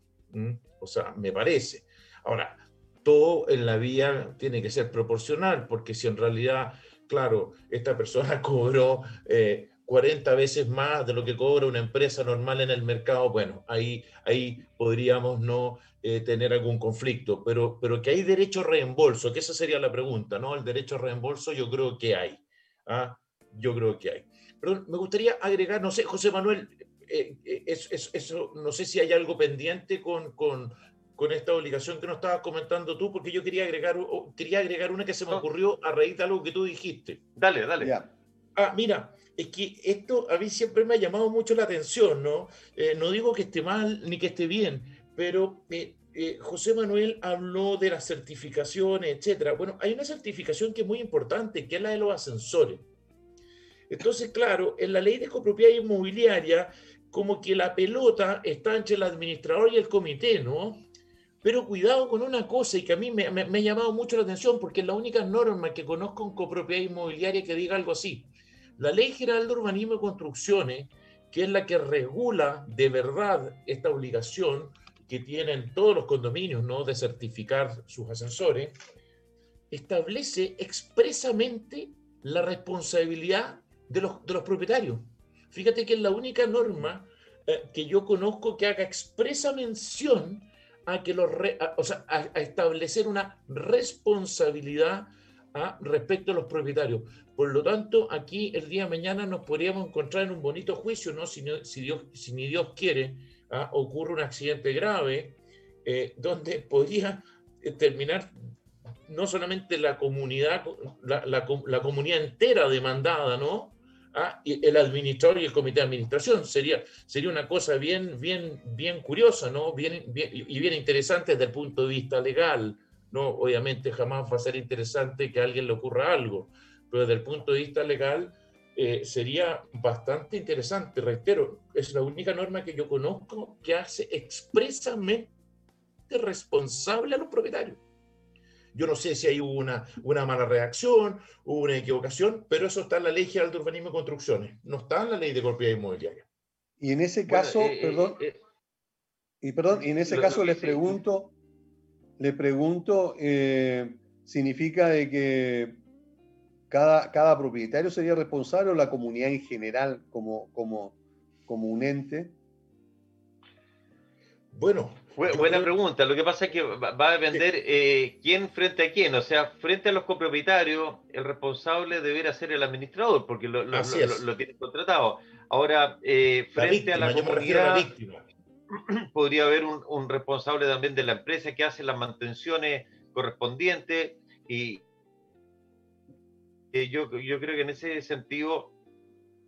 O sea, me parece. Ahora, todo en la vía tiene que ser proporcional, porque si en realidad, claro, esta persona cobró eh, 40 veces más de lo que cobra una empresa normal en el mercado, bueno, ahí, ahí podríamos no eh, tener algún conflicto, pero, pero que hay derecho a reembolso, que esa sería la pregunta, ¿no? El derecho a reembolso yo creo que hay. ¿ah? Yo creo que hay. Pero me gustaría agregar, no sé, José Manuel, eh, eh, eso, no sé si hay algo pendiente con, con, con esta obligación que nos estabas comentando tú, porque yo quería agregar, quería agregar una que se me ocurrió a raíz de algo que tú dijiste. Dale, dale. Ah, mira, es que esto a mí siempre me ha llamado mucho la atención, ¿no? Eh, no digo que esté mal ni que esté bien, pero eh, eh, José Manuel habló de las certificaciones, etcétera. Bueno, hay una certificación que es muy importante, que es la de los ascensores. Entonces, claro, en la ley de copropiedad inmobiliaria, como que la pelota está entre el administrador y el comité, ¿no? Pero cuidado con una cosa y que a mí me, me ha llamado mucho la atención porque es la única norma que conozco en copropiedad inmobiliaria que diga algo así. La Ley General de Urbanismo y Construcciones, que es la que regula de verdad esta obligación que tienen todos los condominios ¿no? de certificar sus ascensores, establece expresamente la responsabilidad de los, propietarios. Fíjate que es la única norma eh, que yo conozco que haga expresa mención a que los o sea, a, establecer una responsabilidad respecto a los propietarios. Por lo tanto, aquí el día de mañana nos podríamos encontrar en un bonito juicio, ¿no? Si, si, Dios, si ni Dios quiere, ¿ah? ocurre un accidente grave, eh, donde podría eh, terminar no solamente la comunidad, la, la, comunidad entera demandada, ¿no? ¿Ah? Y el administrador y el comité de administración. Sería, sería una cosa bien, bien, bien curiosa, ¿no? Bien, bien, y bien interesante desde el punto de vista legal. ¿no? Obviamente jamás va a ser interesante que a alguien le ocurra algo, pero desde el punto de vista legal eh, sería bastante interesante. Reitero, es la única norma que yo conozco que hace expresamente responsable a los propietarios. Yo no sé si hay una, una mala reacción, hubo una equivocación, pero eso está en la Ley General de Urbanismo y Construcciones, no está en la Ley de Propiedad Inmobiliaria. Y en ese caso, eh, perdón, eh, y perdón, y en ese caso les pregunto, le pregunto, ¿significa de que cada, cada propietario sería responsable o la comunidad en general como, como, como un ente? Bueno. Buena pregunta. Lo que pasa es que va a depender eh, quién frente a quién. O sea, frente a los copropietarios, el responsable debería ser el administrador, porque lo, lo, lo, tiene contratado. Ahora, eh, frente a la comunidad, podría haber un, un, responsable también de la empresa que hace las mantenciones correspondientes y, yo, creo que en ese sentido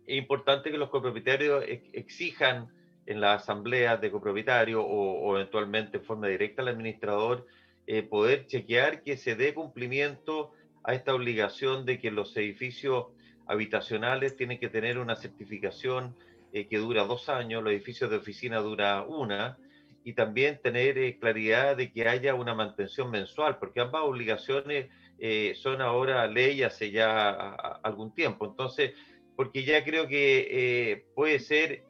es importante que los copropietarios exijan en la asamblea de copropietarios o, eventualmente en forma directa al administrador, eh, poder chequear que se dé cumplimiento a esta obligación de que los edificios habitacionales tienen que tener una certificación eh, que dura dos años, los edificios de oficina dura una, y también tener eh, claridad de que haya una mantención mensual, porque ambas obligaciones son ahora ley hace ya algún tiempo. Entonces, porque ya creo que puede ser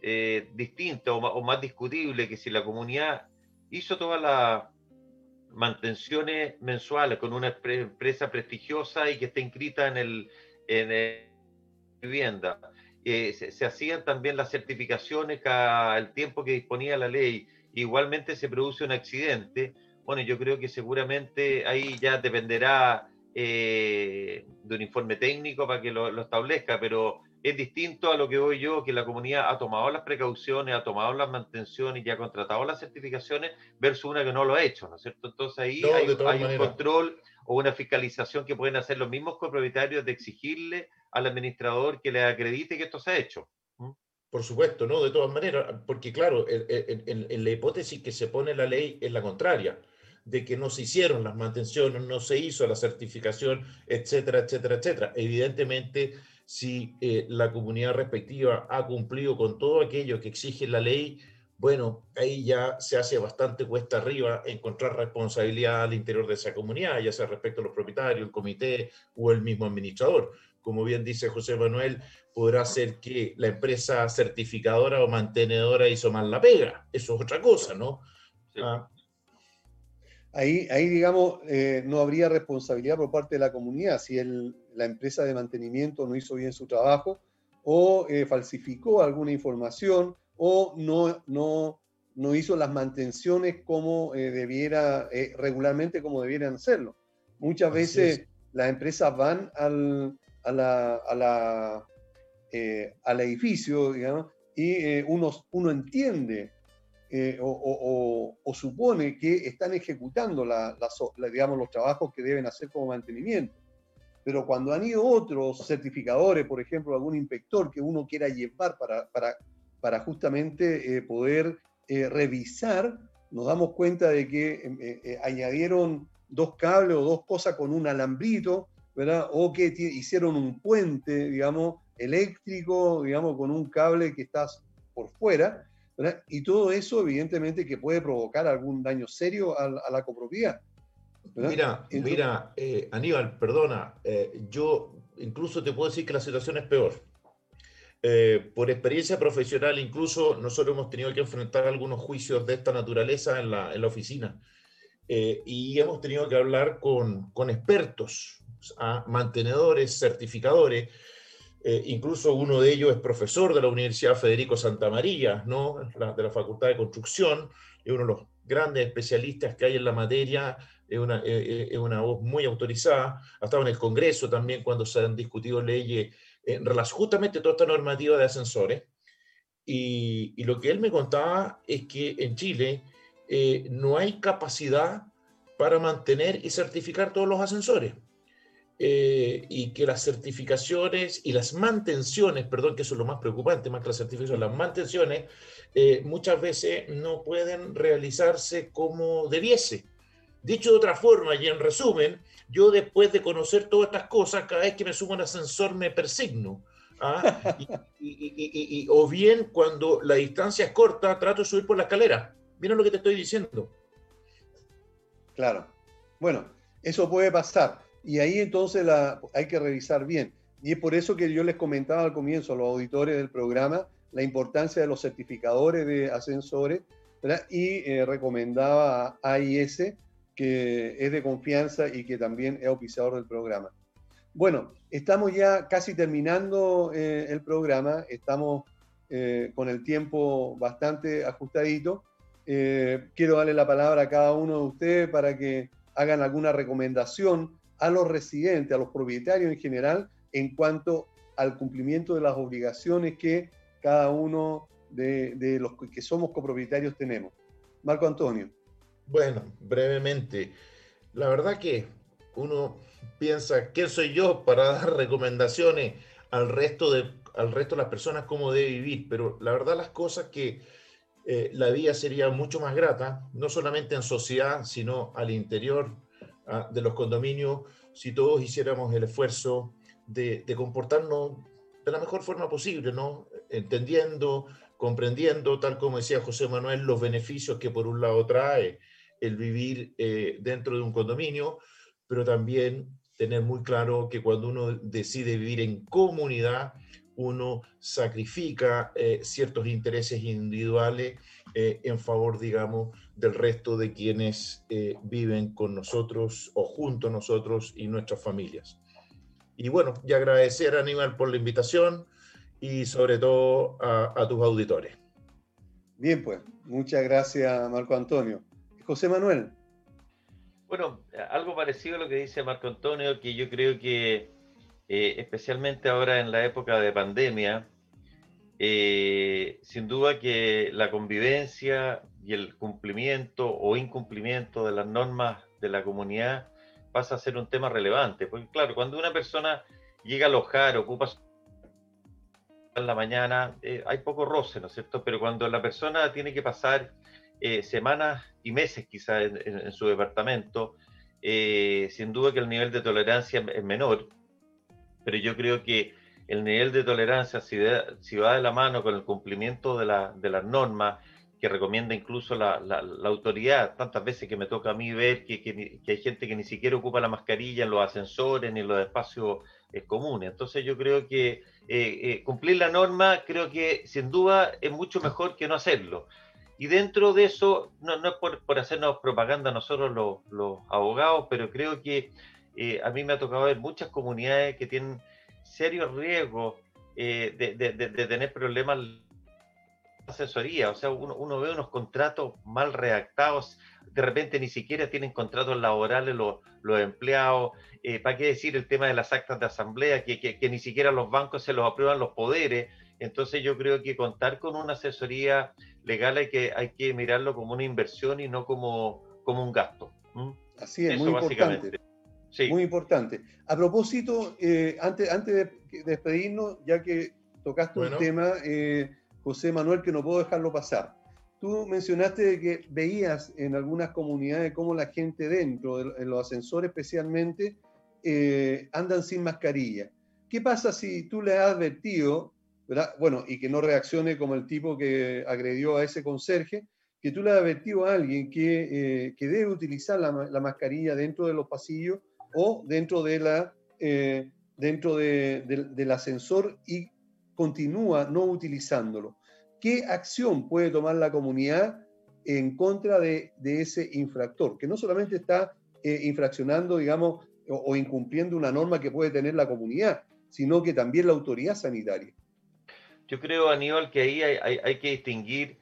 eh, distinta o, más discutible que si la comunidad hizo todas las mantenciones mensuales con una empresa prestigiosa y que está inscrita en el en vivienda. Eh, se, hacían también las certificaciones el tiempo que disponía la ley. Igualmente se produce un accidente. Bueno, yo creo que seguramente ahí ya dependerá eh, de un informe técnico para que lo, lo establezca, pero es distinto a lo que voy yo, que la comunidad ha tomado las precauciones, ha tomado las mantenciones y ha contratado las certificaciones versus una que no lo ha hecho, ¿no es cierto? Entonces ahí hay, un control o una fiscalización que pueden hacer los mismos copropietarios de exigirle al administrador que le acredite que esto se ha hecho. Por supuesto, ¿no? De todas maneras, porque claro, en, la hipótesis que se pone la ley es la contraria, de que no se hicieron las mantenciones, no se hizo la certificación, etcétera, etcétera, etcétera. Evidentemente, si eh, la comunidad respectiva ha cumplido con todo aquello que exige la ley, bueno, ahí ya se hace bastante cuesta arriba encontrar responsabilidad al interior de esa comunidad, ya sea respecto a los propietarios, el comité o el mismo administrador. Como bien dice José Manuel, podrá ser que la empresa certificadora o mantenedora hizo mal la pega. Eso es otra cosa, ¿no? Ah, Ahí, ahí digamos, eh, no habría responsabilidad por parte de la comunidad si la empresa de mantenimiento no hizo bien su trabajo o eh, falsificó alguna información o no, no, no hizo las mantenciones como eh, debiera, regularmente como debieran hacerlo. Muchas veces las empresas van al, a la, a la, al edificio, digamos, y uno, uno entiende eh, o, supone que están ejecutando la, digamos, los trabajos que deben hacer como mantenimiento. Pero cuando han ido otros certificadores, por ejemplo, algún inspector que uno quiera llevar para, para, para justamente eh, poder eh, revisar, nos damos cuenta de que añadieron dos cables o dos cosas con un alambrito, ¿verdad? O que hicieron un puente, digamos, eléctrico, digamos, con un cable que está por fuera, y todo eso, evidentemente, que puede provocar algún daño serio a, la copropiedad. Mira, mira, eh, Aníbal, perdona, eh, yo incluso te puedo decir que la situación es peor. Eh, por experiencia profesional, incluso nosotros hemos tenido que enfrentar algunos juicios de esta naturaleza en la, en la oficina. y hemos tenido que hablar con, con expertos, a mantenedores, certificadores, eh, incluso uno de ellos es profesor de la Universidad Federico Santa María, ¿no? de la Facultad de Construcción, es uno de los grandes especialistas que hay en la materia, es una, eh, eh, voz muy autorizada, ha estado en el Congreso también cuando se han discutido leyes en relación justamente a toda esta normativa de ascensores. Y, lo que él me contaba es que en Chile no hay capacidad para mantener y certificar todos los ascensores. Eh, y que las certificaciones y las mantenciones, perdón, que eso es lo más preocupante, más que las certificaciones, las mantenciones, eh, muchas veces no pueden realizarse como debiese. Dicho de otra forma, y en resumen, yo después de conocer todas estas cosas, cada vez que me subo un ascensor me persigno. ¿ah? Y, o bien cuando la distancia es corta, trato de subir por la escalera. ¿Vieron lo que te estoy diciendo? Claro. Bueno, eso puede pasar. Y ahí entonces hay que revisar bien. Y es por eso que yo les comentaba al comienzo a los auditores del programa la importancia de los certificadores de ascensores y eh, recomendaba a AIS, que es de confianza y que también es oficiador del programa. Bueno, estamos ya casi terminando eh, el programa, estamos eh, con el tiempo bastante ajustadito. quiero darle la palabra a cada uno de ustedes para que hagan alguna recomendación a los residentes, a los propietarios en general, en cuanto al cumplimiento de las obligaciones que cada uno de, los que somos copropietarios tenemos. Marco Antonio. Bueno, brevemente. La verdad que uno piensa, ¿quién soy yo para dar recomendaciones al resto de al resto de las personas cómo debe vivir, pero la verdad las cosas que eh, la vida sería mucho más grata, no solamente en sociedad, sino al interior ah, de los condominios, si todos hiciéramos el esfuerzo de, comportarnos de la mejor forma posible, ¿no? Entendiendo, comprendiendo, tal como decía José Manuel, los beneficios que por un lado trae el vivir eh, dentro de un condominio, pero también tener muy claro que cuando uno decide vivir en comunidad, uno sacrifica eh, ciertos intereses individuales eh, en favor, digamos, del resto de quienes viven con nosotros o junto a nosotros y nuestras familias. Y bueno, y agradecer a Aníbal por la invitación y sobre todo a, a tus auditores. Bien, pues, muchas gracias, Marco Antonio. José Manuel. Bueno, algo parecido a lo que dice Marco Antonio, que yo creo que eh, especialmente ahora en la época de pandemia, eh, sin duda que la convivencia y el cumplimiento o incumplimiento de las normas de la comunidad pasa a ser un tema relevante. Porque claro, cuando una persona llega a alojar, ocupa en la mañana, eh, hay poco roce, ¿no es cierto? Pero cuando la persona tiene que pasar eh, semanas y meses quizás en, su departamento, eh, sin duda que el nivel de tolerancia es menor, pero yo creo que el nivel de tolerancia, si, va de la mano con el cumplimiento de, las normas, que recomienda incluso la, autoridad, tantas veces que me toca a mí ver que, hay gente que ni siquiera ocupa la mascarilla en los ascensores ni en los espacios eh, comunes. Entonces yo creo que cumplir la norma, creo que sin duda es mucho mejor que no hacerlo. Y dentro de eso, no, es por, hacernos propaganda nosotros los, abogados, pero creo que eh, a mí me ha tocado ver muchas comunidades que tienen serios riesgos eh, de, tener problemas de asesoría. O sea, uno, ve unos contratos mal redactados, de repente ni siquiera tienen contratos laborales los, empleados. Eh, ¿Para qué decir el tema de las actas de asamblea, que, que ni siquiera los bancos se los aprueban los poderes? Entonces yo creo que contar con una asesoría legal hay que, hay que mirarlo como una inversión y no como, como un gasto. Así es, muy importante. Sí. Muy importante. A propósito, eh, antes, antes de despedirnos, ya que tocaste un tema, eh, José Manuel, que no puedo dejarlo pasar. Tú mencionaste que veías en algunas comunidades cómo la gente dentro, de, en los ascensores especialmente, eh, andan sin mascarilla. ¿Qué pasa si tú le has advertido bueno, y que no reaccione como el tipo que agredió a ese conserje, que tú le has advertido a alguien que, eh, debe utilizar la, la, mascarilla dentro de los pasillos o dentro, de la, eh, dentro de, del ascensor y continúa no utilizándolo. ¿Qué acción puede tomar la comunidad en contra de, ese infractor? Que no solamente está eh, infraccionando, digamos, o, o incumpliendo una norma que puede tener la comunidad, sino que también la autoridad sanitaria. Yo creo, Aníbal, que ahí hay, que distinguir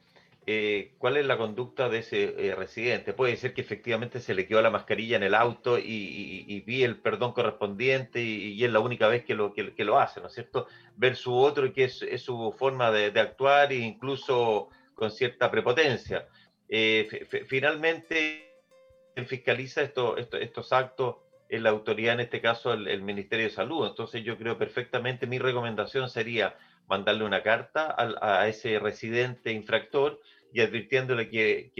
eh, cuál es la conducta de ese eh, residente. Puede ser que efectivamente se le quedó la mascarilla en el auto y, vi el perdón correspondiente y, es la única vez que lo, que, lo hace, ¿no es cierto? Ver su otro, que es, su forma de, actuar e incluso con cierta prepotencia. Eh, finalmente, él fiscaliza estos actos en la autoridad, en este caso el Ministerio de Salud. Entonces yo creo perfectamente, mi recomendación sería mandarle una carta a, ese residente infractor y advirtiéndole que,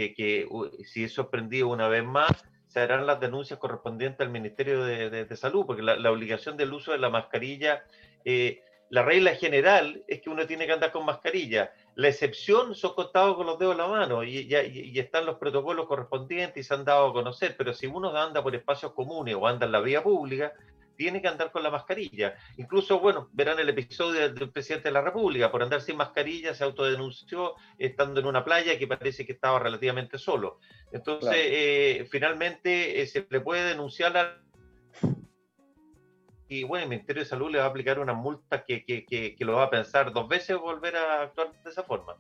si es sorprendido una vez más, se harán las denuncias correspondientes al Ministerio de, Salud, porque la, obligación del uso de la mascarilla, eh, la regla general es que uno tiene que andar con mascarilla. La excepción son contados con los dedos de la mano y, y, están los protocolos correspondientes y se han dado a conocer, pero si uno anda por espacios comunes o anda en la vía pública, tiene que andar con la mascarilla. Incluso, bueno, verán el episodio del, presidente de la República, por andar sin mascarilla se autodenunció estando en una playa que parece que estaba relativamente solo. Entonces, eh, finalmente eh, se le puede denunciar a... Y bueno, el Ministerio de Salud le va a aplicar una multa que, que, que, que lo va a pensar dos veces volver a actuar de esa forma.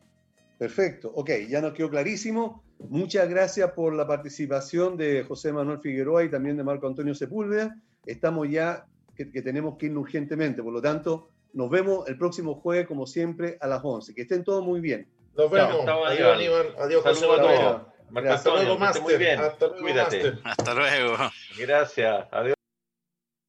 Perfecto, ok, ya nos quedó clarísimo. Muchas gracias por la participación de José Manuel Figueroa y también de Marco Antonio Sepúlveda estamos ya que, tenemos que ir urgentemente. Por lo tanto, nos vemos el próximo jueves, como siempre, a las 11. Que estén todos muy bien. Nos vemos. adiós, Aníbal. Adiós, José Hasta luego, Hasta luego, Hasta luego. Hasta luego. Gracias. Adiós.